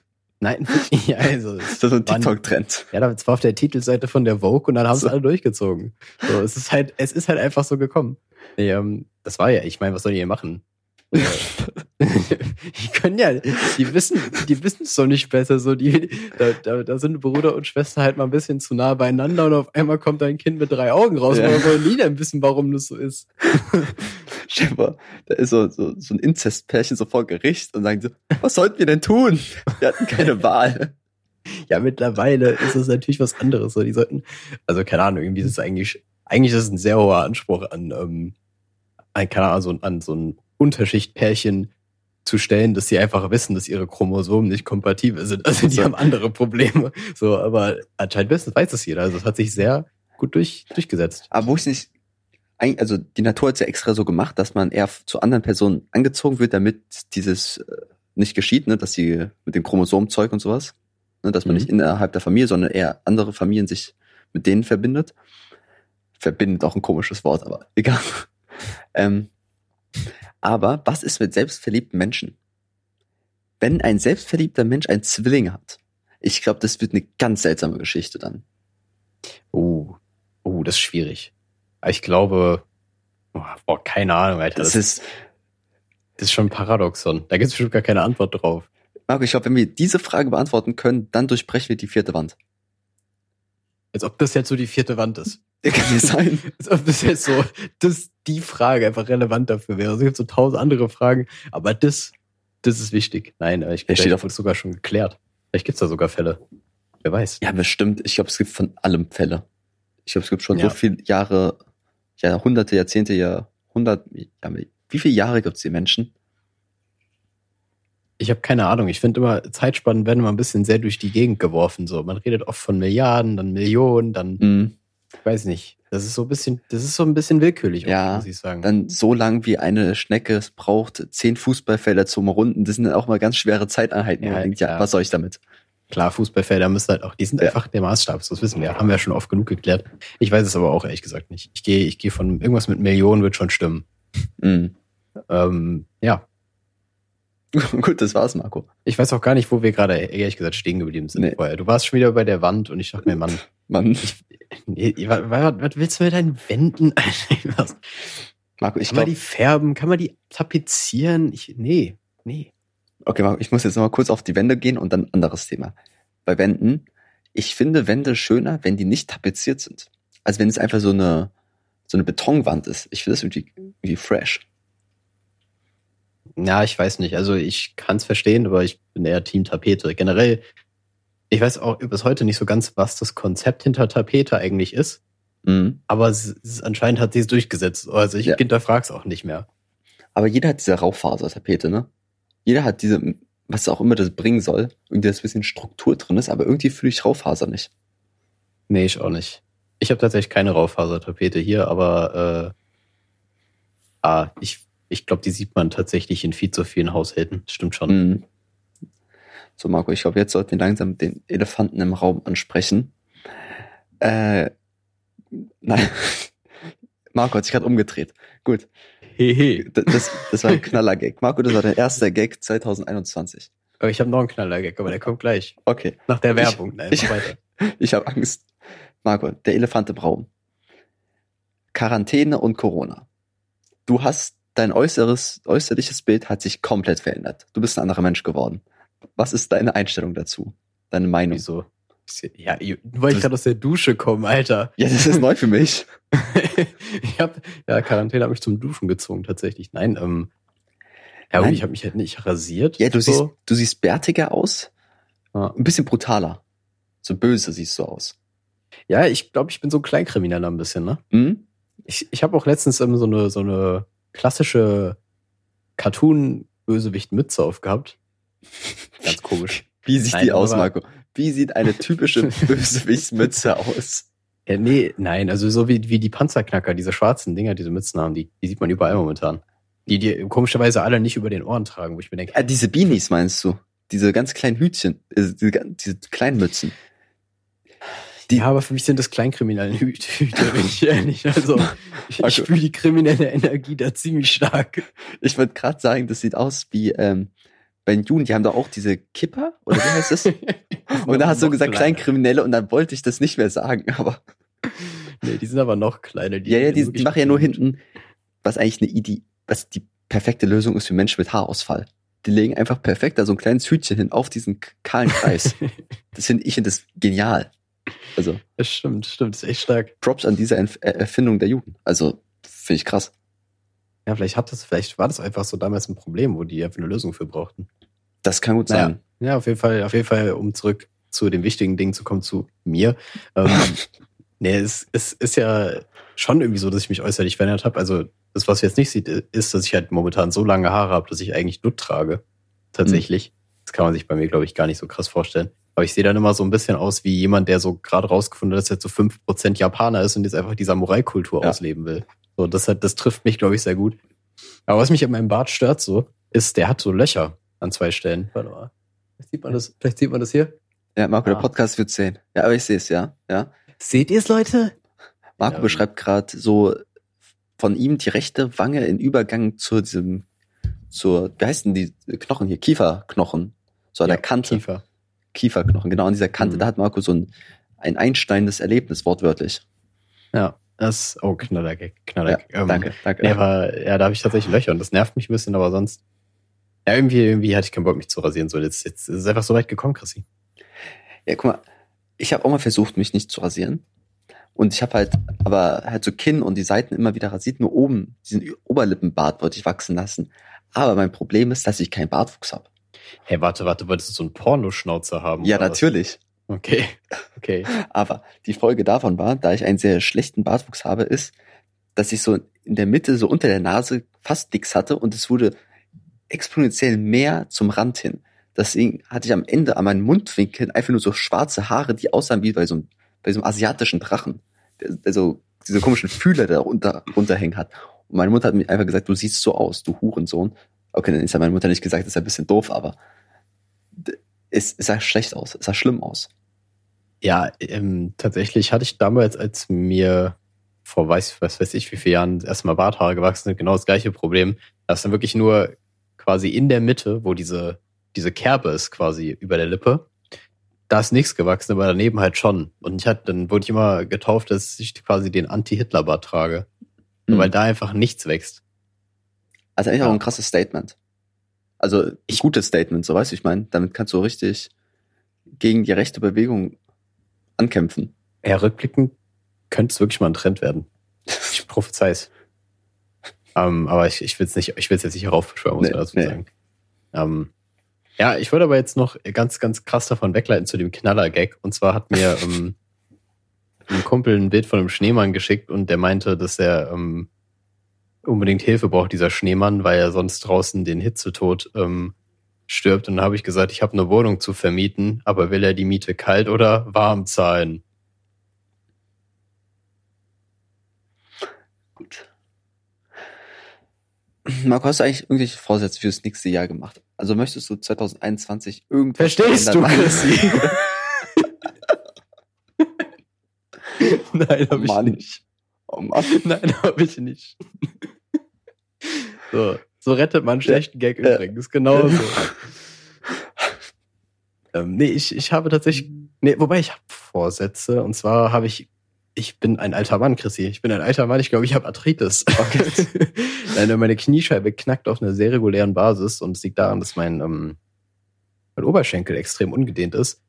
Nein, [LAUGHS] ja, also. Das ist so ein TikTok-Trend. Ja, das war auf der Titelseite von der Vogue und dann haben so. sie alle durchgezogen. So, es ist halt, es ist halt einfach so gekommen. Nee, ähm, das war ja, ich meine, was soll die hier machen? [LAUGHS] die können ja, die wissen, die wissen es doch nicht besser. So, die, da, da, da sind Bruder und Schwester halt mal ein bisschen zu nah beieinander und auf einmal kommt ein Kind mit drei Augen raus. Ja. wollen nie dann wissen, warum das so ist. [LAUGHS] Schäfer, da ist so, so, so ein Inzestpärchen so vor Gericht und sagen so, was sollten wir denn tun? Wir hatten keine [LAUGHS] Wahl. Ja, mittlerweile ist es natürlich was anderes. So, die sollten, also keine Ahnung, irgendwie ist es eigentlich, eigentlich ist es ein sehr hoher Anspruch an, ähm, an, keine Ahnung, so, an so ein Unterschichtpärchen zu stellen, dass sie einfach wissen, dass ihre Chromosomen nicht kompatibel sind. Also die haben andere Probleme. So, aber anscheinend wissen, weiß das jeder. Also es hat sich sehr gut durch, durchgesetzt. Aber wo ich nicht, also die Natur hat es ja extra so gemacht, dass man eher zu anderen Personen angezogen wird, damit dieses äh, nicht geschieht, ne, dass sie mit dem Chromosomzeug und sowas, ne, dass man mhm. nicht innerhalb der Familie, sondern eher andere Familien sich mit denen verbindet. verbindet auch ein komisches Wort, aber egal. [LAUGHS] Ähm, aber was ist mit selbstverliebten Menschen? Wenn ein selbstverliebter Mensch einen Zwilling hat, ich glaube, das wird eine ganz seltsame Geschichte dann. Oh, oh, das ist schwierig. Ich glaube, oh, boah, keine Ahnung, Alter. Das, das ist, das ist schon ein Paradoxon. Da gibt es bestimmt gar keine Antwort drauf. Marco, ich glaube, wenn wir diese Frage beantworten können, dann durchbrechen wir die vierte Wand. Als ob das jetzt so die vierte Wand ist. [LAUGHS] Kann nicht sein. Als ob das jetzt so, dass die Frage einfach relevant dafür wäre. Also es gibt so tausend andere Fragen, aber das, das ist wichtig. Nein, ich Ja, glaube, das sogar schon geklärt. Vielleicht gibt's da sogar Fälle. Wer weiß. Ja, bestimmt. Ich glaube, es gibt von allem Fälle. Ich glaube, es gibt schon Ja. so viele Jahre, Jahrhunderte, Jahrzehnte, Jahrhundert, ja, wie viele Jahre gibt es die Menschen? Ich habe keine Ahnung. Ich finde immer, Zeitspannen werden immer ein bisschen sehr durch die Gegend geworfen. So, man redet oft von Milliarden, dann Millionen, dann Mhm. ich weiß nicht. Das ist so ein bisschen, das ist so ein bisschen willkürlich, Ja, muss ich sagen. Dann so lang wie eine Schnecke es braucht, zehn Fußballfelder zum Runden, das sind dann auch mal ganz schwere Zeiteinheiten. Ja, denkt, ja, was soll ich damit? Klar, Fußballfelder müssen halt auch, die sind Ja. einfach der Maßstab, das wissen wir. Haben wir ja schon oft genug geklärt. Ich weiß es aber auch ehrlich gesagt nicht. Ich gehe, ich gehe von irgendwas mit Millionen wird schon stimmen. Mhm. Ähm, ja. [LAUGHS] Gut, das war's, Marco. Ich weiß auch gar nicht, wo wir gerade ehrlich gesagt stehen geblieben sind Nee. vorher. Du warst schon wieder bei der Wand und ich dachte mir, Mann, [LAUGHS] Mann, nee, was, was, willst du mit deinen Wänden? [LAUGHS] Was? Marco, ich Kann man glaube, die färben? Kann man die tapezieren? Ich, nee, nee. okay, Marco, ich muss jetzt noch mal kurz auf die Wände gehen und dann ein anderes Thema. Bei Wänden, ich finde Wände schöner, wenn die nicht tapeziert sind. Also wenn es einfach so eine, so eine Betonwand ist. Ich finde das irgendwie, irgendwie fresh. Ja, ich weiß nicht. Also ich kann es verstehen, aber ich bin eher Team Tapete. Generell, ich weiß auch bis heute nicht so ganz, was das Konzept hinter Tapete eigentlich ist. Mhm. Aber es, anscheinend hat sie es durchgesetzt. Also ich Ja. hinterfrage es auch nicht mehr. Aber jeder hat diese Raufasertapete, ne? Jeder hat diese, was auch immer das bringen soll, irgendwie das bisschen Struktur drin ist, aber irgendwie fühle ich Raufaser nicht. Nee, ich auch nicht. Ich habe tatsächlich keine Raufasertapete hier, aber äh, ah, ich, ich glaube, die sieht man tatsächlich in viel zu vielen Haushalten. Stimmt schon. Mhm. So, Marco, ich glaube, jetzt sollten wir langsam den Elefanten im Raum ansprechen. Äh, nein. [LAUGHS] Marco hat sich gerade umgedreht. Gut, Hehe. Das, das war ein Knaller-Gag. Marco, das war der erste Gag 2021. Aber ich habe noch einen Knaller-Gag, aber der kommt gleich. Okay, Nach der Ich- Werbung. Nein, ich- weiter. [LAUGHS] ich habe Angst. Marco, der Elefant im Raum. Quarantäne und Corona. Du hast dein äußeres, äußerliches Bild hat sich komplett verändert. Du bist ein anderer Mensch geworden. Was ist deine Einstellung dazu? Deine Meinung? Wieso? Ja, weil ich gerade aus der Dusche komme, Alter. Ja, das ist neu für mich. [LAUGHS] ich hab, ja, Quarantäne hat mich zum Duschen gezwungen, tatsächlich. Nein, ähm, ja, Nein. ich habe mich halt nicht rasiert. Ja, du so. siehst, du siehst bärtiger aus, Ja. ein bisschen brutaler. So böse siehst du aus. Ja, ich glaube, ich bin so ein Kleinkrimineller ein bisschen, ne? Hm? Ich, ich habe auch letztens ähm, so eine so eine klassische Cartoon-Bösewicht-Mütze aufgehabt. [LAUGHS] Ganz komisch. Wie sieht Nein, die aus, Marco? Wie sieht eine typische [LAUGHS] Bösewichtsmütze aus? Ja, nee, nein, also so wie, wie die Panzerknacker, diese schwarzen Dinger, diese Mützen haben, die, die sieht man überall momentan. Die, die komischerweise alle nicht über den Ohren tragen, wo ich mir denke, Ah, diese Beanies meinst du? Diese ganz kleinen Hütchen, äh, diese, diese kleinen Mützen. Die- ja, aber für mich sind das kleinkriminelle Hü- Hüte, bin ich ehrlich. Also, ich, Okay. ich fühle die kriminelle Energie da ziemlich stark. Ich wollte gerade sagen, das sieht aus wie ähm, bei den Juden, die haben doch auch diese Kipper, oder wie heißt das? [LAUGHS] Und da hast du gesagt kleiner. Kleinkriminelle und dann wollte ich das nicht mehr sagen, aber Nee, die sind aber noch kleiner. ja, ja, die, die machen ja nur hinten, was eigentlich eine Idee, was die perfekte Lösung ist für Menschen mit Haarausfall. Die legen einfach perfekt da so ein kleines Hütchen hin auf diesen kahlen Kreis. [LAUGHS] das finde ich finde das genial. Also Das stimmt, stimmt, das ist echt stark. Props an diese Erf- äh, Erfindung der Juden. Also finde ich krass. Ja, vielleicht hat das, vielleicht war das einfach so damals ein Problem, wo die einfach eine Lösung für brauchten. Das kann gut Naja. sein. Ja, auf jeden Fall, auf jeden Fall, um zurück zu den wichtigen Dingen zu kommen, zu mir. Ähm, [LAUGHS] nee, es, es ist ja schon irgendwie so, dass ich mich äußerlich verändert habe. Also das, was ihr jetzt nicht sieht, ist, dass ich halt momentan so lange Haare habe, dass ich eigentlich Dutt trage. Tatsächlich. Das kann man sich bei mir, glaube ich, gar nicht so krass vorstellen. Aber ich sehe dann immer so ein bisschen aus wie jemand, der so gerade rausgefunden hat, dass er zu 5% Japaner ist und jetzt einfach die Samurai-Kultur Ja. ausleben will. So, das, hat, das trifft mich, glaube ich, sehr gut. Aber was mich an meinem Bart stört so, ist, der hat so Löcher an zwei Stellen. Warte mal. Vielleicht sieht man das, vielleicht sieht man das hier. Ja, Marco, der Ah. Podcast wird sehen. Ja, aber ich sehe es, ja. Ja. Seht ihr es, Leute? Marco Ähm. beschreibt gerade so von ihm die rechte Wange in Übergang zu diesem, zur, wie heißt denn die Knochen hier? Kieferknochen. So an Ja, der Kante. Kiefer. Kieferknochen, genau an dieser Kante. Mhm. Da hat Marco so ein, ein einsteinendes Erlebnis, wortwörtlich. Ja, das, oh, Knallergag, Ja, Knallergag. Ähm, danke, danke. Nee, aber, ja, da habe ich tatsächlich Löcher und das nervt mich ein bisschen, aber sonst, ja, irgendwie, irgendwie hatte ich keinen Bock, mich zu rasieren. So, jetzt, jetzt ist es einfach so weit gekommen, Chrissy. Ja, guck mal, ich habe auch mal versucht, mich nicht zu rasieren. Und ich habe halt, aber halt so Kinn und die Seiten immer wieder rasiert, nur oben, diesen Oberlippenbart wollte ich wachsen lassen. Aber mein Problem ist, dass ich keinen Bartwuchs habe. Hey, warte, warte, wolltest du so einen Pornoschnauzer haben? Ja, was? natürlich. Okay, okay. Aber die Folge davon war, da ich einen sehr schlechten Bartwuchs habe, ist, dass ich so in der Mitte, so unter der Nase fast nix hatte und es wurde exponentiell mehr zum Rand hin. Deswegen hatte ich am Ende an meinen Mundwinkeln einfach nur so schwarze Haare, die aussahen wie bei so einem, bei so einem asiatischen Drachen. Der, der so diese komischen Fühler da unter, runterhängen hat. Und meine Mutter hat mir einfach gesagt, du siehst so aus, du Hurensohn. Okay, dann ist ja meine Mutter nicht gesagt, das ist ein bisschen doof, aber es, es sah schlecht aus, es sah schlimm aus. Ja, ähm, tatsächlich hatte ich damals, als mir vor weiß, was weiß ich, wie viele Jahren erstmal Barthaare gewachsen sind, genau das gleiche Problem. Da ist dann wirklich nur quasi in der Mitte, wo diese, diese Kerbe ist quasi über der Lippe. Da ist nichts gewachsen, aber daneben halt schon. Und ich hatte, dann wurde ich immer getauft, dass ich quasi den Anti-Hitler-Bart trage. Mhm. Weil da einfach nichts wächst. Also eigentlich auch ein krasses Statement. Also ein gutes Statement, so weißt du, ich meine, damit kannst du richtig gegen die rechte Bewegung ankämpfen. Ja, rückblickend könnte es wirklich mal ein Trend werden. [LAUGHS] Ich prophezei es. ähm, aber ich, ich will es nicht, ich will es jetzt nicht heraufbeschwören, muss Nee, man dazu nee. sagen. Ähm, ja, ich würde aber jetzt noch ganz, ganz krass davon wegleiten zu dem Knaller-Gag. Und zwar hat mir [LAUGHS] ähm, ein Kumpel ein Bild von einem Schneemann geschickt und der meinte, dass er ähm, unbedingt Hilfe braucht, dieser Schneemann, weil er sonst draußen den Hitzetod ähm, stirbt. Und dann habe ich gesagt, ich habe eine Wohnung zu vermieten, aber will er die Miete kalt oder warm zahlen? Gut. Marco, hast du eigentlich irgendwelche Vorsätze fürs nächste Jahr gemacht? Also möchtest du 2021 irgendwas Verstehst du? [LAUGHS] Chrissy? [LAUGHS] Nein, Oh habe ich nicht. Oh Mann. Nein, habe ich nicht. So, so rettet man einen schlechten Gag Ja. übrigens, genau so. [LAUGHS] ähm, nee, ich, ich habe tatsächlich, nee, wobei ich habe Vorsätze und zwar habe ich, ich bin ein alter Mann, Chrissy. Ich bin ein alter Mann, ich glaube, ich habe Arthritis. [LAUGHS] Nein, meine Kniescheibe knackt auf einer sehr regulären Basis und es liegt daran, dass mein, ähm, mein Oberschenkel extrem ungedehnt ist.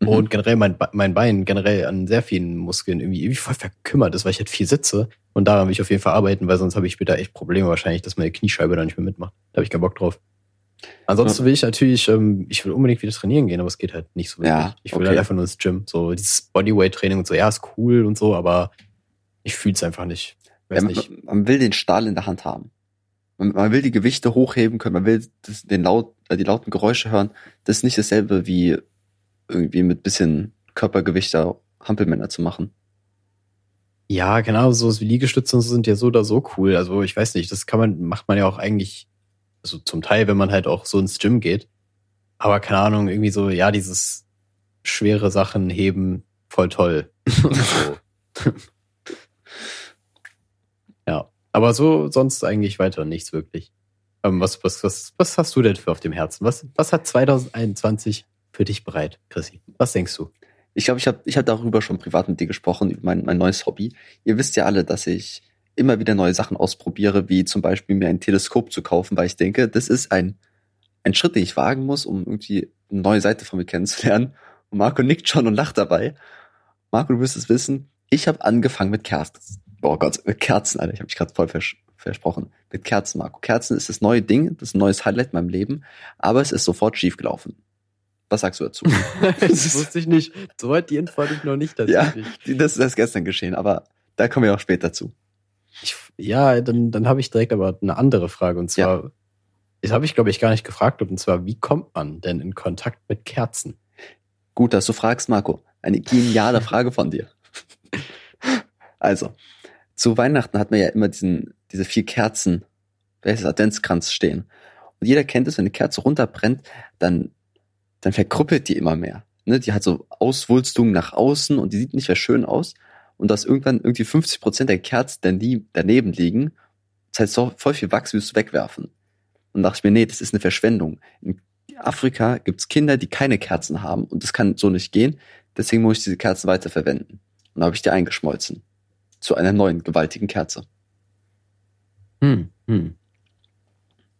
Mhm. Und generell mein, mein Bein generell an sehr vielen Muskeln irgendwie, irgendwie voll verkümmert ist, weil ich halt viel sitze. Und daran will ich auf jeden Fall arbeiten, weil sonst habe ich später echt Probleme wahrscheinlich, dass meine Kniescheibe da nicht mehr mitmacht. Da habe ich keinen Bock drauf. Ansonsten will ich natürlich, ähm, ich will unbedingt wieder trainieren gehen, aber es geht halt nicht so wirklich. Ja, ich will okay. halt einfach nur ins Gym. So dieses Bodyweight-Training und so, ja, ist cool und so, aber ich fühle es einfach nicht. Weiß Ja, nicht. man, man will den Stahl in der Hand haben. Man, man will die Gewichte hochheben können, man will das, den laut, äh, die lauten Geräusche hören. Das ist nicht dasselbe wie irgendwie mit bisschen Körpergewicht da Hampelmänner zu machen. Ja, genau, so wie Liegestütze sind ja so oder so cool. Also ich weiß nicht, das kann man, macht man ja auch eigentlich, also zum Teil, wenn man halt auch so ins Gym geht. Aber keine Ahnung, irgendwie so, ja, dieses schwere Sachen heben, voll toll. [LAUGHS] ja, aber so sonst eigentlich weiter nichts wirklich. Ähm, was, was, was, was hast du denn für auf dem Herzen? Was, was hat 2021 für dich bereit, Chrissy? Was denkst du? Ich glaube, ich habe ich hab darüber schon privat mit dir gesprochen, über mein, mein neues Hobby. Ihr wisst ja alle, dass ich immer wieder neue Sachen ausprobiere, wie zum Beispiel mir ein Teleskop zu kaufen, weil ich denke, das ist ein, ein Schritt, den ich wagen muss, um irgendwie eine neue Seite von mir kennenzulernen. Und Marco nickt schon und lacht dabei. Marco, du wirst es wissen, ich habe angefangen mit Kerzen. Oh Gott, mit Kerzen, Alter, ich habe mich gerade voll vers versprochen. Mit Kerzen, Marco. Kerzen ist das neue Ding, das ist ein neues Highlight in meinem Leben, aber es ist sofort schief gelaufen. Was sagst du dazu? [LAUGHS] [LAUGHS] das wusste ich nicht. So weit die Info hatte ich noch nicht Ja. tatsächlich. Das, das ist gestern geschehen, aber da kommen wir auch später zu. Ich, ja, dann, dann habe ich direkt aber eine andere Frage. Und zwar, das habe ich, glaube ich, gar nicht gefragt. Und zwar, wie kommt man denn in Kontakt mit Kerzen? Gut, dass du fragst, Marco. Eine geniale [LAUGHS] Frage von dir. Also, zu Weihnachten hat man ja immer diesen, diese vier Kerzen, das, Adventskranz stehen. Und jeder kennt es, wenn eine Kerze runterbrennt, dann, dann verkrüppelt die immer mehr. Ne? Die hat so Auswulstungen nach außen und die sieht nicht mehr schön aus. und dass irgendwann irgendwie 50 Prozent der Kerzen daneben liegen. Das heißt, so voll viel Wachs wirst du wegwerfen. Und dachte ich mir, nee, das ist eine Verschwendung. In Afrika gibt's Kinder, die keine Kerzen haben und das kann so nicht gehen. Deswegen muss ich diese Kerzen weiterverwenden. Und da habe ich die eingeschmolzen. Zu einer neuen, gewaltigen Kerze. Hm, hm.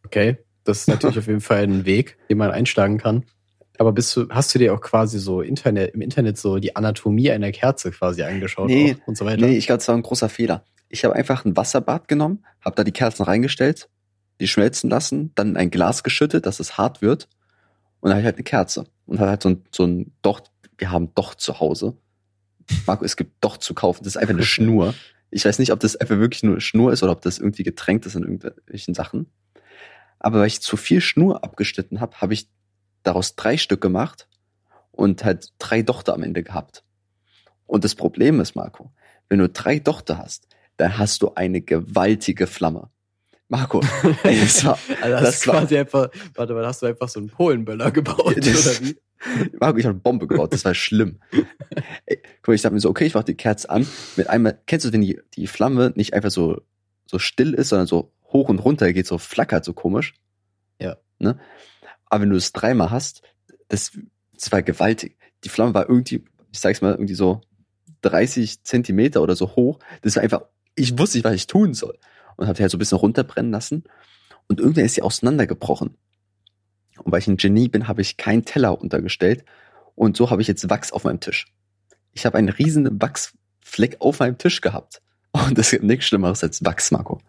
Okay, das ist natürlich [LAUGHS] auf jeden Fall ein Weg, den man einschlagen kann. Aber bist du, hast du dir auch quasi so Internet, im Internet so die Anatomie einer Kerze quasi angeschaut nee, und so weiter? Nee, ich glaube, das war ein großer Fehler. Ich habe einfach ein Wasserbad genommen, habe da die Kerzen reingestellt, die schmelzen lassen, dann in ein Glas geschüttet, dass es hart wird. Und dann habe ich halt eine Kerze. Und habe halt so ein, so ein Docht, wir haben Docht zu Hause. Marco, es gibt Docht zu kaufen, das ist einfach eine [LAUGHS] Schnur. Ich weiß nicht, ob das einfach wirklich nur eine Schnur ist oder ob das irgendwie getränkt ist in irgendwelchen Sachen. Aber weil ich zu viel Schnur abgeschnitten habe, habe ich daraus drei Stück gemacht und halt drei Dochter am Ende gehabt. Und das Problem ist, Marco, wenn du drei Dochter hast, dann hast du eine gewaltige Flamme. Marco, [LAUGHS] ey, das war, also das, das war quasi einfach, warte mal, hast du einfach so einen Polenböller gebaut, das, oder wie? [LAUGHS] Marco, ich habe eine Bombe gebaut, das war schlimm. [LAUGHS] ey, guck mal, ich dachte mir so, okay, ich mach die Kerze an, mit einmal, kennst du, wenn die, die Flamme nicht einfach so, so still ist, sondern so hoch und runter geht, so flackert so komisch? Ja. Ne? Aber wenn du es dreimal hast, das, das war gewaltig. Die Flamme war irgendwie, ich sag's mal, irgendwie so 30 Zentimeter oder so hoch. Das war einfach, ich wusste nicht, was ich tun soll. Und habe die halt so ein bisschen runterbrennen lassen. Und irgendwann ist sie auseinandergebrochen. Und weil ich ein Genie bin, habe ich keinen Teller untergestellt. Und so habe ich jetzt Wachs auf meinem Tisch. Ich habe einen riesen Wachsfleck auf meinem Tisch gehabt. Und das gibt nichts Schlimmeres als Wachs, Marco.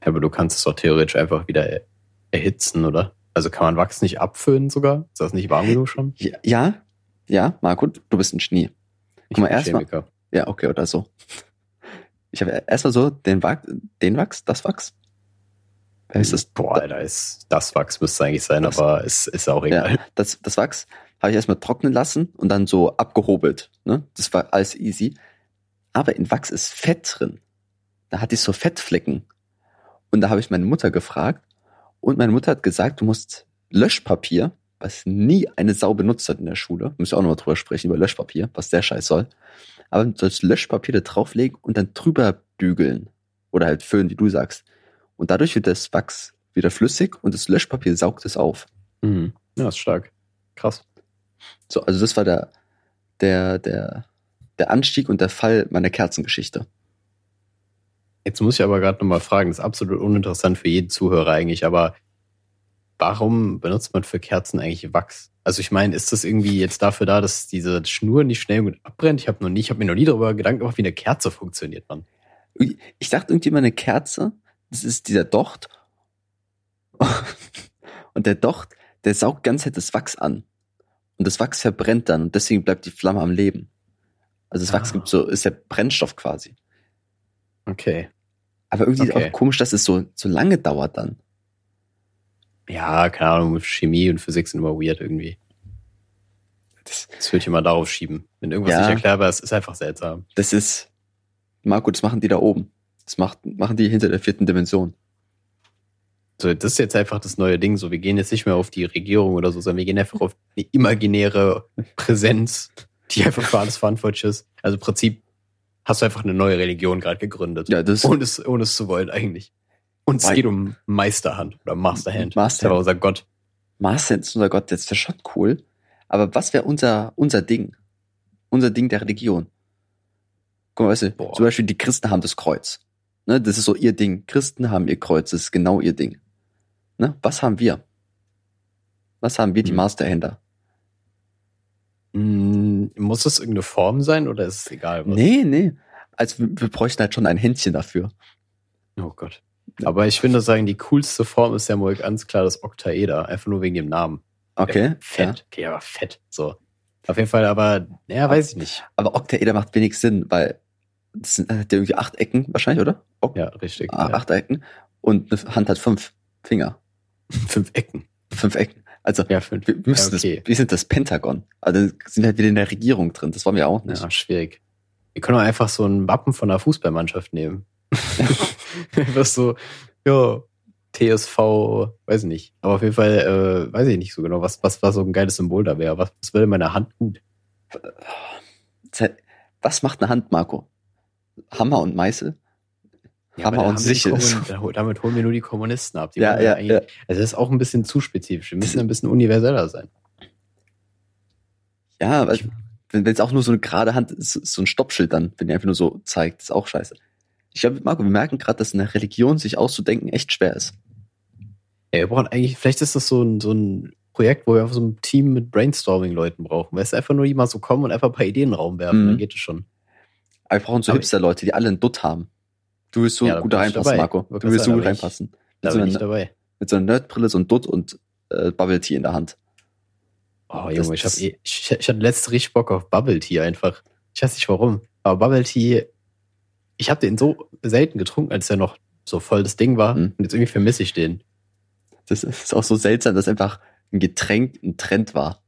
Ja, aber du kannst es doch theoretisch einfach wieder erhitzen, oder? Also kann man Wachs nicht abfüllen sogar? Ist das nicht warm genug schon? Ja, ja, Marco, du bist ein Genie. Guck mal, erstmal. Ja, okay, oder so. Ich habe erstmal so den Wachs, den Wachs, das Wachs. Wer ist das? Boah, Alter, ist, das Wachs müsste eigentlich sein, das, aber es ist auch egal. Ja, das, das Wachs habe ich erstmal trocknen lassen und dann so abgehobelt. Ne? Das war alles easy. Aber in Wachs ist Fett drin. Da hatte ich so Fettflecken. Und da habe ich meine Mutter gefragt, und meine Mutter hat gesagt, du musst Löschpapier, was nie eine Sau benutzt hat in der Schule, muss ich auch nochmal drüber sprechen, über Löschpapier, was der Scheiß soll. Aber du sollst Löschpapier da drauflegen und dann drüber bügeln. Oder halt föhnen, wie du sagst. Und dadurch wird das Wachs wieder flüssig und das Löschpapier saugt es auf. Mhm. Ja, ist stark. Krass. So, also das war der, der, der, der Anstieg und der Fall meiner Kerzengeschichte. Jetzt muss ich aber gerade nochmal fragen, das ist absolut uninteressant für jeden Zuhörer eigentlich, aber warum benutzt man für Kerzen eigentlich Wachs? Also ich meine, ist das irgendwie jetzt dafür da, dass diese Schnur nicht schnell gut abbrennt? Ich habe noch nie, ich habe mir noch nie darüber Gedanken gemacht, wie eine Kerze funktioniert, man. Ich dachte irgendwie immer eine Kerze, das ist dieser Docht. [LAUGHS] Und der Docht, der saugt ganz halt das Wachs an. Und das Wachs verbrennt dann und deswegen bleibt die Flamme am Leben. Also das Wachs ah. gibt so, ist der Brennstoff quasi. Okay. Aber irgendwie okay. auch komisch, dass es so, so lange dauert dann. Ja, keine Ahnung, Chemie und Physik sind immer weird irgendwie. Das, das würde ich immer darauf schieben. Wenn irgendwas ja, nicht erklärbar ist, ist einfach seltsam. Das ist, Marco, das machen die da oben. Das macht, machen die hinter der vierten Dimension. So, das ist jetzt einfach das neue Ding. So, wir gehen jetzt nicht mehr auf die Regierung oder so, sondern wir gehen einfach auf die imaginäre Präsenz, die einfach für alles verantwortlich ist. Also im Prinzip hast du einfach eine neue Religion gerade gegründet. Ja, das ohne es, ohne es zu wollen eigentlich. Und es geht um Meisterhand oder Masterhand. Masterhand. Das ist unser Gott. Masterhand ist unser Gott, das wäre schon cool. Aber was wäre unser, unser Ding? Unser Ding der Religion? Guck mal, weißt du, Boah. zum Beispiel die Christen haben das Kreuz. Ne, das ist so ihr Ding. Christen haben ihr Kreuz, das ist genau ihr Ding. Ne, was haben wir? Was haben wir, die hm. Masterhänder? Mm, muss das irgendeine Form sein oder ist es egal? Was? Nee, nee. Also wir, wir bräuchten halt schon ein Händchen dafür. Oh Gott. Aber ich finde sagen, die coolste Form ist ja wohl ganz klar das Oktaeder, einfach nur wegen dem Namen. Okay. Fett. Ja. Okay, aber fett. So. Auf jeden Fall, aber, ja, weiß ich nicht. Aber Oktaeder macht wenig Sinn, weil das sind äh, irgendwie acht Ecken wahrscheinlich, oder? Ok ja, richtig. Ah, ja. Acht Ecken. Und eine Hand hat fünf Finger. [LAUGHS] fünf Ecken. Fünf Ecken. Also ja, fünf. wir müssen ja, okay. das, wir sind das Pentagon. Also sind halt wieder in der Regierung drin. Das wollen wir auch nicht. Ja, schwierig. Wir können auch einfach so ein Wappen von einer Fußballmannschaft nehmen. [LAUGHS] [LAUGHS] Was so, ja, TSV, weiß ich nicht. Aber auf jeden Fall, äh, weiß ich nicht so genau, was, was war so ein geiles Symbol da wäre. Was, was würde meine Hand gut? was macht eine Hand, Marco? Hammer und Meißel? Ja, aber wir die Sichel. Kommun- Damit holen wir nur die Kommunisten ab. Die Ja, ja, ja. Also das ist auch ein bisschen zu spezifisch. Wir müssen ein bisschen universeller sein. Ja, weil, wenn es auch nur so eine gerade Hand ist, ist so ein Stoppschild dann, wenn die einfach nur so zeigt, ist auch scheiße. Ich glaube, Marco, wir merken gerade, dass eine Religion sich auszudenken echt schwer ist. Ja, wir brauchen eigentlich, vielleicht ist das so ein, so ein Projekt, wo wir einfach so ein Team mit Brainstorming-Leuten brauchen. Weißt du, einfach nur mal so kommen und einfach ein paar Ideen in den Raum werfen, Mhm. dann geht es schon. Aber wir brauchen so Aber- Hipster-Leute, die alle einen Dutt haben. Du willst so Ja, gut da reinpassen. Marco. Du willst so gut reinpassen. Da Mit so, bin ich einer, dabei. mit so einer Nerdbrille, so ein Dutt und äh, Bubble Tea in der Hand. Oh, Das- Junge, ich, hab das- eh, ich, ich hatte letzte richtig Bock auf Bubble Tea einfach. Ich weiß nicht warum. Aber Bubble Tea, ich habe den so selten getrunken, als er noch so voll das Ding war. Mhm. Und jetzt irgendwie vermisse ich den. Das ist auch so seltsam, dass einfach ein Getränk ein Trend war.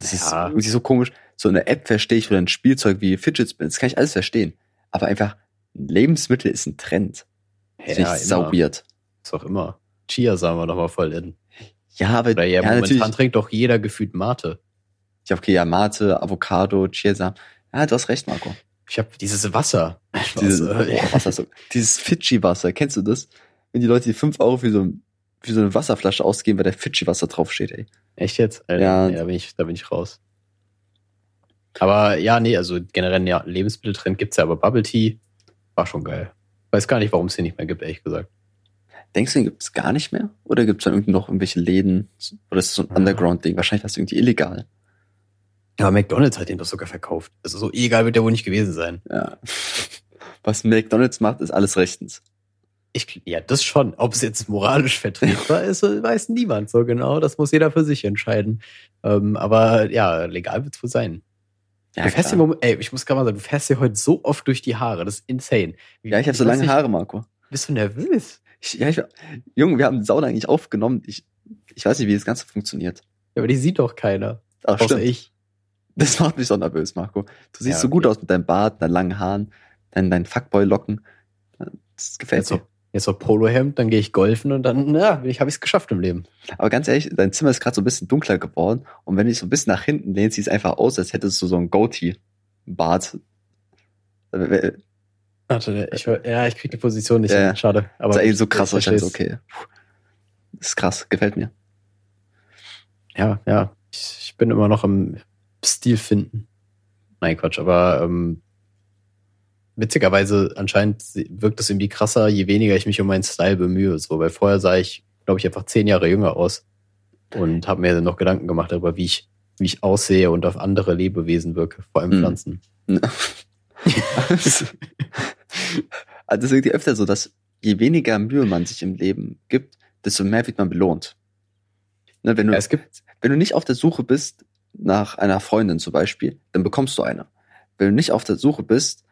Das ist Ja. irgendwie so komisch. So eine App verstehe ich oder ein Spielzeug wie Fidget Spins, kann ich alles verstehen. Aber einfach ein Lebensmittel ist ein Trend. Das Ja, finde ich sau immer. weird. Ist auch immer. Chia sagen wir doch mal voll in. Ja, aber Oder ja, ja, momentan natürlich. trinkt doch jeder gefühlt Mate. Ja, okay, ja, Mate, Avocado, Chiasamen. Ja, du hast recht, Marco. Ich habe dieses Wasser. [LAUGHS] Dieses, äh, oh, Wasser so, dieses Fidschi-Wasser, kennst du das? Wenn die Leute die 5 Euro für so, für so eine Wasserflasche ausgeben, weil da Fidschi-Wasser draufsteht, ey. Echt jetzt? Alter, Ja. ja. da, bin ich, da bin ich raus. Aber ja, nee, also generell ja, Lebensmitteltrend gibt's ja, aber Bubble Tea war schon geil. Weiß gar nicht, warum es den nicht mehr gibt, ehrlich gesagt. Denkst du, den gibt's gar nicht mehr? Oder gibt's dann irgendwie noch irgendwelche Läden? Oder ist das so ein Ja. Underground-Ding? Wahrscheinlich war es irgendwie illegal. Ja, McDonalds hat den doch sogar verkauft. Also so illegal wird der wohl nicht gewesen sein. Ja. Was McDonalds macht, ist alles rechtens. Ich, ja, das schon. Ob es jetzt moralisch vertretbar ist, weiß niemand so genau. Das muss jeder für sich entscheiden. Ähm, aber ja, legal wird's wohl sein. Ja, du fährst dir, ey, ich muss gerade mal sagen, du fährst dir heute so oft durch die Haare. Das ist insane. Wie- ja ich habe so lange Haare, Marco. Bist du nervös? Ich, ja, ich, Junge, wir haben Sauna eigentlich aufgenommen. Ich, ich weiß nicht, wie das Ganze funktioniert. Ja, aber die sieht doch keiner. Ach, Außer stimmt. ich. Das macht mich so nervös, Marco. Du siehst Ja, so gut okay. aus mit deinem Bart, deinen langen Haaren, deinen, deinen Fuckboy-Locken. Das gefällt Jetzt mir. Jetzt noch Polohemd, dann gehe ich golfen und dann, ja, ich, habe ich es geschafft im Leben. Aber ganz ehrlich, dein Zimmer ist gerade so ein bisschen dunkler geworden. Und wenn du dich so ein bisschen nach hinten lehnst, sieht es einfach aus, als hättest du so ein Goatee-Bart. Äh, Warte, ich, ja, ich krieg die Position nicht Ja, hin. Schade. Aber ist eh ich- so krass ich versteh's. Okay. Das ist krass, gefällt mir. Ja, ja. Ich, ich bin immer noch im Stil finden. Nein, Quatsch, aber ähm, witzigerweise anscheinend wirkt es irgendwie krasser, je weniger ich mich um meinen Style bemühe. So, weil vorher sah ich, glaube ich, einfach zehn Jahre jünger aus und habe mir dann noch Gedanken gemacht darüber, wie ich, wie ich aussehe und auf andere Lebewesen wirke, vor allem Mhm. Pflanzen. [LAUGHS] also es ist irgendwie öfter so, dass je weniger Mühe man sich im Leben gibt, desto mehr wird man belohnt. Ne, wenn, du, Ja, es gibt, wenn du nicht auf der Suche bist nach einer Freundin zum Beispiel, dann bekommst du eine. Wenn du nicht auf der Suche bist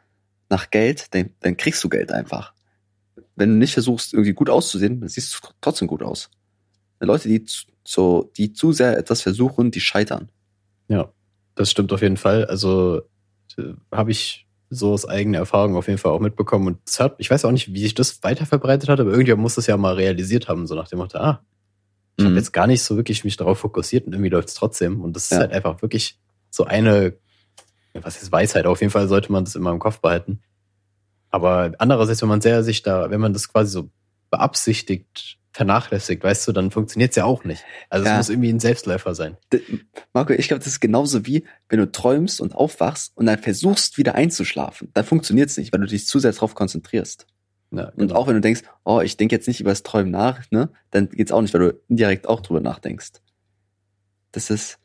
nach Geld, dann, dann kriegst du Geld einfach. Wenn du nicht versuchst, irgendwie gut auszusehen, dann siehst du trotzdem gut aus. Leute, die zu, so, die zu sehr etwas versuchen, die scheitern. ja, das stimmt auf jeden Fall. Also äh, habe ich so aus eigener Erfahrung auf jeden Fall auch mitbekommen. Und es hat, ich weiß auch nicht, wie sich das weiter verbreitet hat, aber irgendjemand muss das ja mal realisiert haben, so nach dem Motto, ah, ich habe Mhm. jetzt gar nicht so wirklich mich darauf fokussiert und irgendwie läuft es trotzdem. Und das ist Ja. halt einfach wirklich so eine, was ist Weisheit? Auf jeden Fall sollte man das immer im Kopf behalten. Aber andererseits, wenn man sehr sich da, wenn man das quasi so beabsichtigt, vernachlässigt, weißt du, dann funktioniert es ja auch nicht. Also Ja. es muss irgendwie ein Selbstläufer sein. Marco, ich glaube, das ist genauso wie, wenn du träumst und aufwachst und dann versuchst, wieder einzuschlafen. Dann funktioniert es nicht, weil du dich zu sehr darauf konzentrierst. Ja, Und genau. auch wenn du denkst, oh, ich denke jetzt nicht über das Träumen nach, ne, dann geht's auch nicht, weil du indirekt auch drüber nachdenkst. Das ist,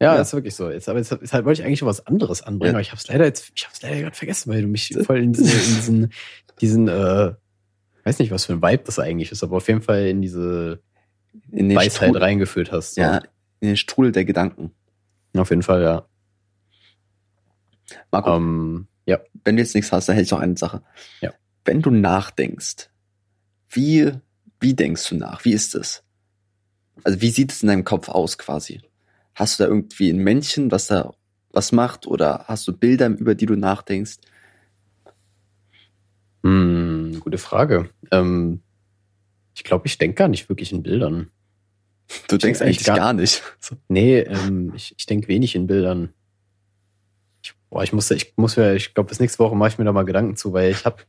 Ja, Ja. ist wirklich so. Jetzt, aber jetzt, jetzt halt wollte ich eigentlich schon was anderes anbringen, Ja. aber ich habe es leider jetzt, ich habe es leider gerade vergessen, weil du mich voll in, diese, in [LAUGHS] diesen, diesen, äh, weiß nicht, was für ein Vibe das eigentlich ist, aber auf jeden Fall in diese in den Weisheit Strudel, reingeführt hast. So. ja, in den Strudel der Gedanken. Auf jeden Fall, ja. Marco, Ähm, ja. wenn du jetzt nichts hast, dann hätte ich noch eine Sache. Ja. Wenn du nachdenkst, wie, wie denkst du nach? Wie ist es? Also wie sieht es in deinem Kopf aus quasi? Hast du da irgendwie ein Männchen, was da was macht oder hast du Bilder, über die du nachdenkst? Hm, gute Frage. Ähm, ich glaube, ich denke gar nicht wirklich in Bildern. Du denkst denk eigentlich gar- gar, nicht. [LAUGHS] Nee, ähm, ich, ich denke wenig in Bildern. Ich, boah, ich muss, ich muss mir, ich glaube, bis nächste Woche mache ich mir da mal Gedanken zu, weil ich habe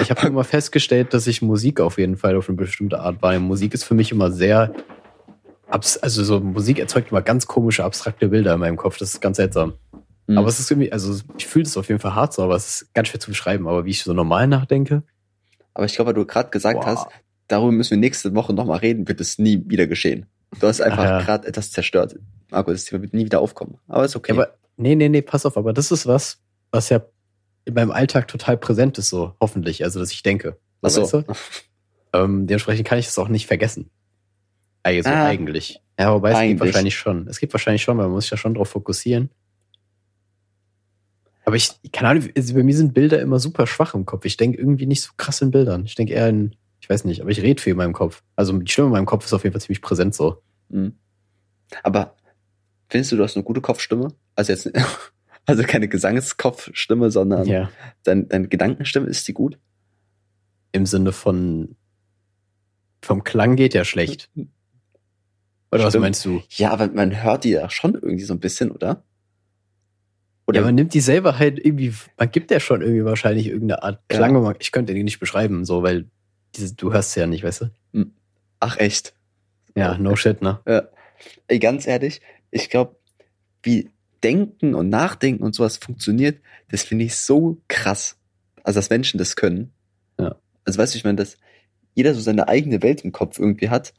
ich hab [LAUGHS] immer festgestellt, dass ich Musik auf jeden Fall auf eine bestimmte Art wahrnehme. Musik ist für mich immer sehr, abs also so Musik erzeugt immer ganz komische, abstrakte Bilder in meinem Kopf. Das ist ganz seltsam. Mhm. Aber es ist irgendwie, also ich fühle es auf jeden Fall hart so, aber es ist ganz schwer zu beschreiben. Aber wie ich so normal nachdenke, Aber ich glaube, weil du gerade gesagt Boah. hast, darüber müssen wir nächste Woche nochmal reden, wird es nie wieder geschehen. Du hast einfach Ja. gerade etwas zerstört. Marco, das Thema wird nie wieder aufkommen. Aber ist okay. Ja, aber nee, nee, nee, pass auf, aber das ist was, was ja in meinem Alltag total präsent ist, so hoffentlich, also dass ich denke. Ach so. weißt du? [LAUGHS] Ähm, dementsprechend kann ich das auch nicht vergessen. Also Ah. eigentlich. Ja, wobei es Eigentlich. geht wahrscheinlich schon. Es geht wahrscheinlich schon, weil man muss sich ja schon darauf fokussieren. Aber ich, keine Ahnung, also bei mir sind Bilder immer super schwach im Kopf. Ich denke irgendwie nicht so krass in Bildern. Ich denke eher in, ich weiß nicht, aber ich rede viel in meinem Kopf. Also die Stimme in meinem Kopf ist auf jeden Fall ziemlich präsent so. Mhm. Aber findest du, du hast eine gute Kopfstimme? Also jetzt, [LAUGHS] also keine Gesangskopfstimme, sondern Ja. deine, deine Gedankenstimme, ist die gut? Im Sinne von, vom Klang geht ja schlecht. Oder was Stimmt. meinst du? Ja, aber man hört die ja schon irgendwie so ein bisschen, oder? Oder Ja, man nimmt die selber halt irgendwie, man gibt ja schon irgendwie wahrscheinlich irgendeine Art Ja. Klang, man- ich könnte die nicht beschreiben, so, weil diese, du hörst sie ja nicht, weißt du? ach echt? Ja, no shit, ne? Ey, ganz ehrlich, ich glaube, wie Denken und Nachdenken und sowas funktioniert, das finde ich so krass. Also, dass Menschen das können. Ja. Also, weißt du, ich meine, dass jeder so seine eigene Welt im Kopf irgendwie hat.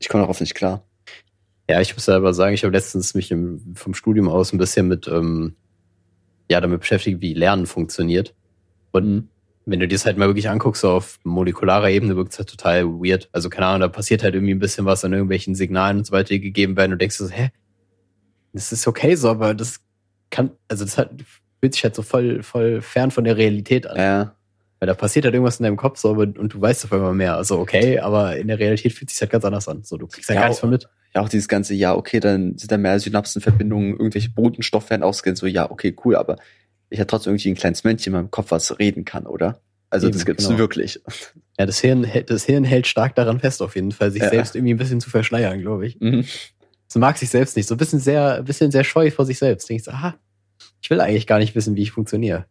Ich komme darauf nicht klar. Ja, ich muss aber sagen, ich habe letztens mich im, vom Studium aus ein bisschen mit, ähm, ja, damit beschäftigt, wie Lernen funktioniert. Und Mhm. wenn du dir das halt mal wirklich anguckst, so auf molekularer Ebene wirkt es halt total weird. Also keine Ahnung, da passiert halt irgendwie ein bisschen was an irgendwelchen Signalen und so weiter, die gegeben werden. Und du denkst so, hä? Das ist okay so, aber das kann, also das hat, fühlt sich halt so voll, voll fern von der Realität an. Ja, Weil da passiert halt irgendwas in deinem Kopf so, und du weißt auf einmal mehr. Also okay, aber in der Realität fühlt sich halt ganz anders an. So, du kriegst halt Ja, gar nichts von mit. ja, auch dieses ganze, ja, okay, dann sind da mehr Synapsenverbindungen, irgendwelche Botenstoffe werden ausgehen, so, ja, okay, cool, aber ich habe trotzdem irgendwie ein kleines Männchen in meinem Kopf, was reden kann, oder? Also, Eben, das gibt's genau. wirklich. [LAUGHS] Ja, das Hirn, hält- das Hirn hält stark daran fest, auf jeden Fall, sich Ja. selbst irgendwie ein bisschen zu verschleiern, glaube ich. Mhm. Das mag sich selbst nicht. So ein bisschen sehr, ein bisschen sehr scheu vor sich selbst. Denkst du, aha, ich will eigentlich gar nicht wissen, wie ich funktioniere.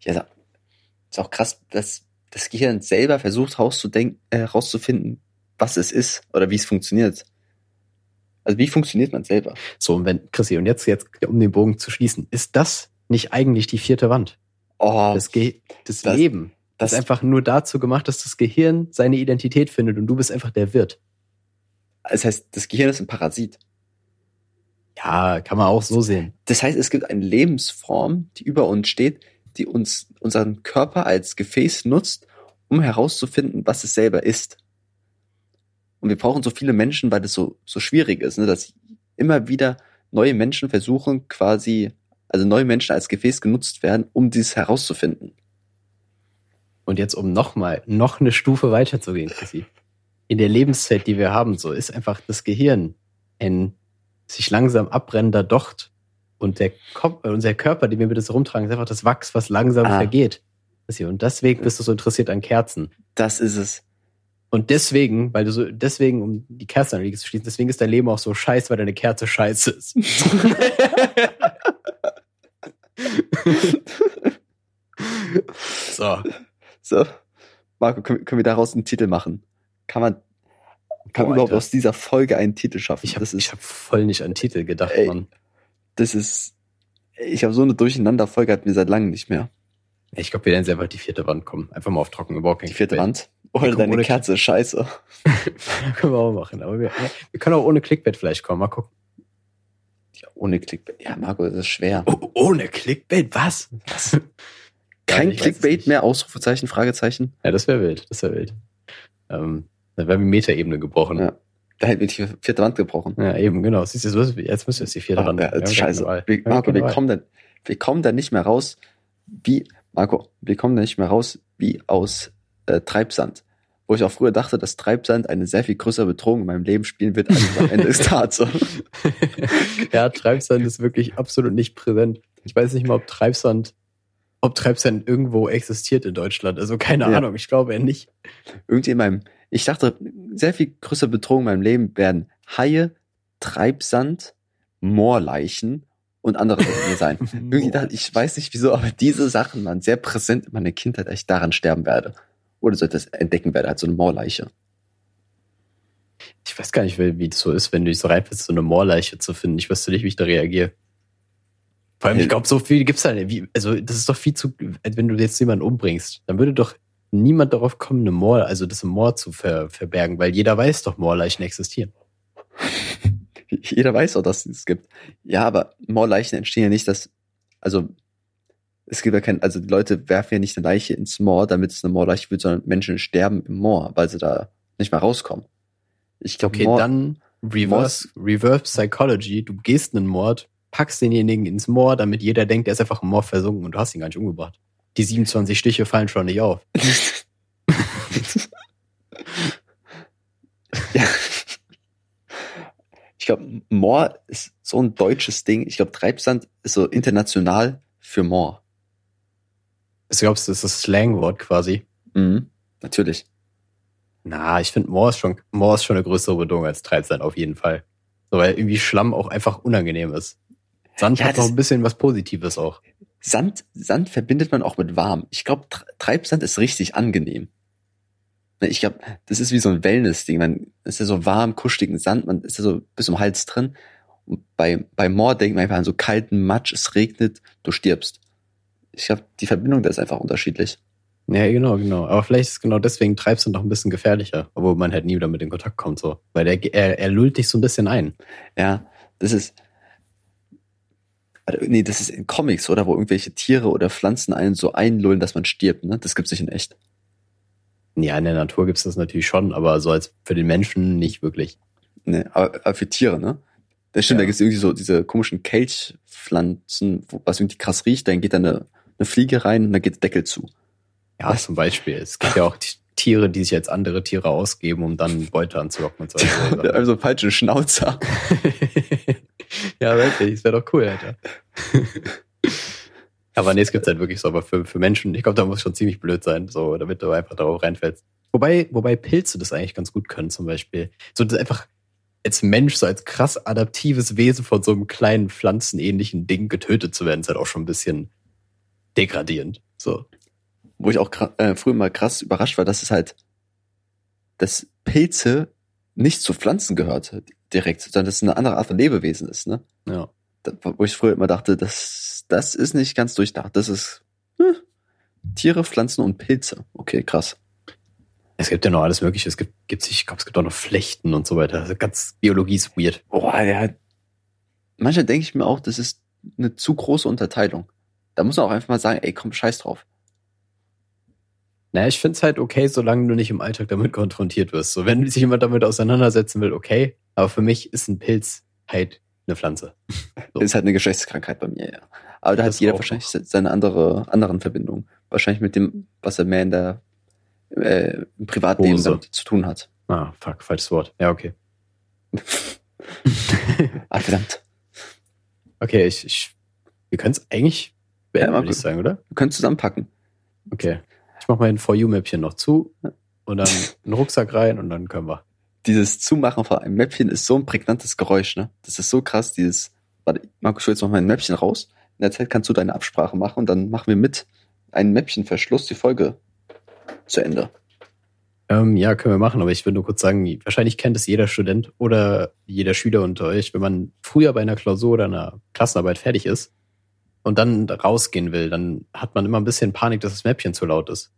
Ja, ist auch krass, dass das Gehirn selber versucht rauszudenken, äh, rauszufinden, was es ist oder wie es funktioniert. Also wie funktioniert man selber? So, und wenn, Chrissy, und jetzt, jetzt, um den Bogen zu schließen, ist das nicht eigentlich die vierte Wand? Oh, Das, Ge das, das- Leben das ist einfach nur dazu gemacht, dass das Gehirn seine Identität findet und du bist einfach der Wirt. das heißt, das Gehirn ist ein Parasit. Ja, kann man auch so sehen. Das heißt, es gibt eine Lebensform, die über uns steht, die uns unseren Körper als Gefäß nutzt, um herauszufinden, was es selber ist. Und wir brauchen so viele Menschen, weil das so, so schwierig ist, ne, dass immer wieder neue Menschen versuchen, quasi, also neue Menschen als Gefäß genutzt werden, um dies herauszufinden. Und jetzt, um nochmal, noch eine Stufe weiterzugehen, Chrissy. In der Lebenszeit, die wir haben, so ist einfach das Gehirn ein sich langsam abbrennender Docht. Und der Kopf, äh, unser Körper, den wir mit das rumtragen, ist einfach das Wachs, was langsam Ah. vergeht. Und deswegen bist du so interessiert an Kerzen. Das ist es. Und deswegen, weil du so, deswegen, um die Kerzenanlage zu schließen, deswegen ist dein Leben auch so scheiße, weil deine Kerze scheiße ist. [LAUGHS] so. So, Marco, können, können wir daraus einen Titel machen? Kann man, kann man überhaupt aus dieser Folge einen Titel schaffen? Ich habe hab voll nicht an Titel gedacht, Ey, Mann. Das ist, ich habe so eine Durcheinanderfolge hatten wir seit langem nicht mehr. Ich glaube, wir werden einfach die vierte Wand kommen. Einfach mal auf trocken, überhaupt kein Die vierte Clickbait. Wand. Oder deine ohne- Kerze ist scheiße. [LAUGHS] können wir auch machen. Aber wir, wir können auch ohne Clickbait vielleicht kommen. Mal gucken. Ja, ohne Clickbait. Ja, Marco, das ist schwer. Oh, ohne Clickbait? Was? Was? [LAUGHS] Kein es Clickbait mehr, Ausrufezeichen, Fragezeichen. Ja, das wäre wild. Das wäre wild. Ähm, da wäre die Metaebene gebrochen. Ja. Da hätten wir die vierte Wand gebrochen. Ja, eben, genau. Siehst du, ist- jetzt müssen wir jetzt die vierte Ah, Wand ja, ist haben scheiße. Wir, Marco, wir kommen, da, wir kommen da nicht mehr raus, wie, Marco, wir kommen da nicht mehr raus, wie aus äh, Treibsand. Wo ich auch früher dachte, dass Treibsand eine sehr viel größere Bedrohung in meinem Leben spielen wird, als am Ende des [LAUGHS] Tages. so. ja, Treibsand ist wirklich absolut nicht präsent. Ich weiß nicht mal, ob Treibsand, ob Treibsand irgendwo existiert in Deutschland. Also keine Ja. Ahnung, ich glaube eher nicht. Irgendwie in meinem, Ich dachte, sehr viel größere Bedrohung in meinem Leben werden Haie, Treibsand, Moorleichen und andere Dinge [LAUGHS] sein. Irgendwie dachte, ich weiß nicht wieso, aber diese Sachen waren sehr präsent in meiner Kindheit, dass ich daran sterben werde. Oder so etwas entdecken werde, als so eine Moorleiche. Ich weiß gar nicht, wie das so ist, wenn du dich so reinfällst, so eine Moorleiche zu finden. Ich wüsste nicht, wie ich da reagiere. Vor allem, ich glaube, so viel gibt's da nicht. Also, das ist doch viel zu, wenn du jetzt jemanden umbringst, dann würde doch niemand darauf kommen, eine Moor, also das im Moor zu ver, verbergen, weil jeder weiß doch, Moorleichen existieren. [LAUGHS] jeder weiß auch, dass es gibt. Ja, aber Moorleichen entstehen ja nicht, dass, also, es gibt ja kein, also die Leute werfen ja nicht eine Leiche ins Moor, damit es eine Moorleiche wird, sondern Menschen sterben im Moor, weil sie da nicht mehr rauskommen. Ich glaube, okay, Moor, dann Reverse, Reverse Psychology. Du gehst einen Mord, packst denjenigen ins Moor, damit jeder denkt, er ist einfach im Moor versunken und du hast ihn gar nicht umgebracht. Die 27 Stiche fallen schon nicht auf. ja. Ich glaube, Moor ist so ein deutsches Ding. Ich glaube, Treibsand ist so international für Moor. Ich glaube, das ist das Slangwort quasi. Mhm, natürlich. Na, ich finde Moor ist schon, Moor ist schon eine größere Bedrohung als Treibsand auf jeden Fall. So, weil irgendwie Schlamm auch einfach unangenehm ist. Sand ja, hat noch ein bisschen was Positives auch. Sand, Sand verbindet man auch mit warm. Ich glaube, Treibsand ist richtig angenehm. Ne, ich glaube, das ist wie so ein Wellness-Ding. Man ist ja so warm, kuscheligen Sand, man ist ja so bis zum Hals drin. Und bei, bei Moor denkt man einfach an so kalten Matsch, es regnet, du stirbst. Ich glaube, die Verbindung da ist einfach unterschiedlich. Ja, genau, genau. Aber vielleicht ist genau deswegen Treibsand noch ein bisschen gefährlicher, obwohl man halt nie wieder mit in Kontakt kommt, so. Weil der, er, er lullt dich so ein bisschen ein. Ja, das ist, nee, das ist in Comics, oder? Wo irgendwelche Tiere oder Pflanzen einen so einlullen, dass man stirbt, ne? Das gibt's nicht in echt. Ja, in der Natur gibt's das natürlich schon, aber so als für den Menschen nicht wirklich. Nee, aber, aber für Tiere, ne? Das stimmt, ja. da gibt's irgendwie so diese komischen Kelchpflanzen, wo, was irgendwie krass riecht, dann geht da eine, eine Fliege rein und dann geht der Deckel zu. Ja, was? zum Beispiel. Es gibt ja auch Tiere, die sich als andere Tiere ausgeben, um dann Beute anzulocken und so. [LAUGHS] also falsche Schnauzer. [LAUGHS] ja, wirklich, das wäre doch cool, Alter. [LAUGHS] aber nee, es gibt halt wirklich so, aber für, für Menschen, ich glaube, da muss schon ziemlich blöd sein, so, damit du einfach darauf reinfällst. Wobei, wobei Pilze das eigentlich ganz gut können, zum Beispiel. So, das einfach als Mensch, so als krass adaptives Wesen von so einem kleinen pflanzenähnlichen Ding getötet zu werden, ist halt auch schon ein bisschen degradierend. So. Wo ich auch äh, früher mal krass überrascht war, dass es halt, dass Pilze nicht zu Pflanzen gehört direkt, sondern dass es eine andere Art von Lebewesen ist, ne? Ja. Da, wo ich früher immer dachte, das, das ist nicht ganz durchdacht. Das ist hm, Tiere, Pflanzen und Pilze. Okay, krass. Es gibt ja noch alles Mögliche. Es gibt, gibt ich glaube, es gibt auch noch Flechten und so weiter. Also ganz Biologie ist weird. Boah, ja. Manchmal denke ich mir auch, das ist eine zu große Unterteilung. Da muss man auch einfach mal sagen, ey, komm, scheiß drauf. Naja, ich finde es halt okay, solange du nicht im Alltag damit konfrontiert wirst. So, wenn sich jemand damit auseinandersetzen will, okay. Aber für mich ist ein Pilz halt eine Pflanze. So. Ist halt eine Geschlechtskrankheit bei mir, ja. Aber da das hat jeder wahrscheinlich noch. seine andere, anderen Verbindungen. Wahrscheinlich mit dem, was er mehr in der, äh, im Privatleben zu tun hat. Ah, fuck, falsches Wort. Ja, okay. [LAUGHS] ah, verdammt. Okay, ich, ich wir können es eigentlich beenden, ja, würde ich sagen, oder? Wir können zusammenpacken. Okay. Ich mache mein For You-Mäppchen noch zu und dann einen Rucksack rein und dann können wir. Dieses Zumachen von einem Mäppchen ist so ein prägnantes Geräusch, ne? Das ist so krass, dieses, warte, Markus, ich hol jetzt noch mein Mäppchen raus. In der Zeit kannst du deine Absprache machen und dann machen wir mit einem Mäppchenverschluss die Folge zu Ende. Ähm, ja, können wir machen, aber ich will nur kurz sagen, wahrscheinlich kennt es jeder Student oder jeder Schüler unter euch, wenn man früher bei einer Klausur oder einer Klassenarbeit fertig ist und dann rausgehen will, dann hat man immer ein bisschen Panik, dass das Mäppchen zu laut ist.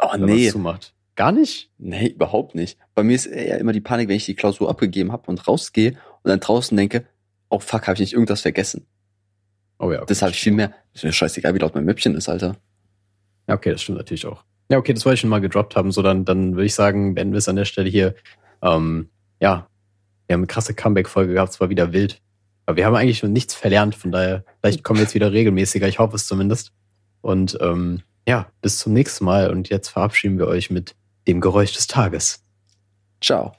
Oh nee. Zumacht. Gar nicht? Nee, überhaupt nicht. Bei mir ist eher immer die Panik, wenn ich die Klausur abgegeben habe und rausgehe und dann draußen denke, oh fuck, habe ich nicht irgendwas vergessen. Oh ja. Okay. Das habe ich viel mehr. Ist mir scheißegal, wie laut mein Mäppchen ist, Alter. Ja, okay, das stimmt natürlich auch. Ja, okay, das wollte ich schon mal gedroppt haben. So, dann, dann würde ich sagen, beenden wir es an der Stelle hier. Ähm, ja, wir haben eine krasse Comeback-Folge gehabt, es war wieder wild. Aber wir haben eigentlich schon nichts verlernt, von daher, vielleicht kommen wir jetzt wieder regelmäßiger, ich hoffe es zumindest. Und ähm, ja, bis zum nächsten Mal und jetzt verabschieden wir euch mit dem Geräusch des Tages. Ciao.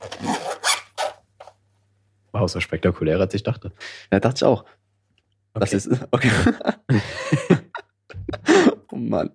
Wow, so spektakulär, als ich dachte. Ja, dachte ich auch. Okay. Das ist, okay. [LAUGHS] oh Mann.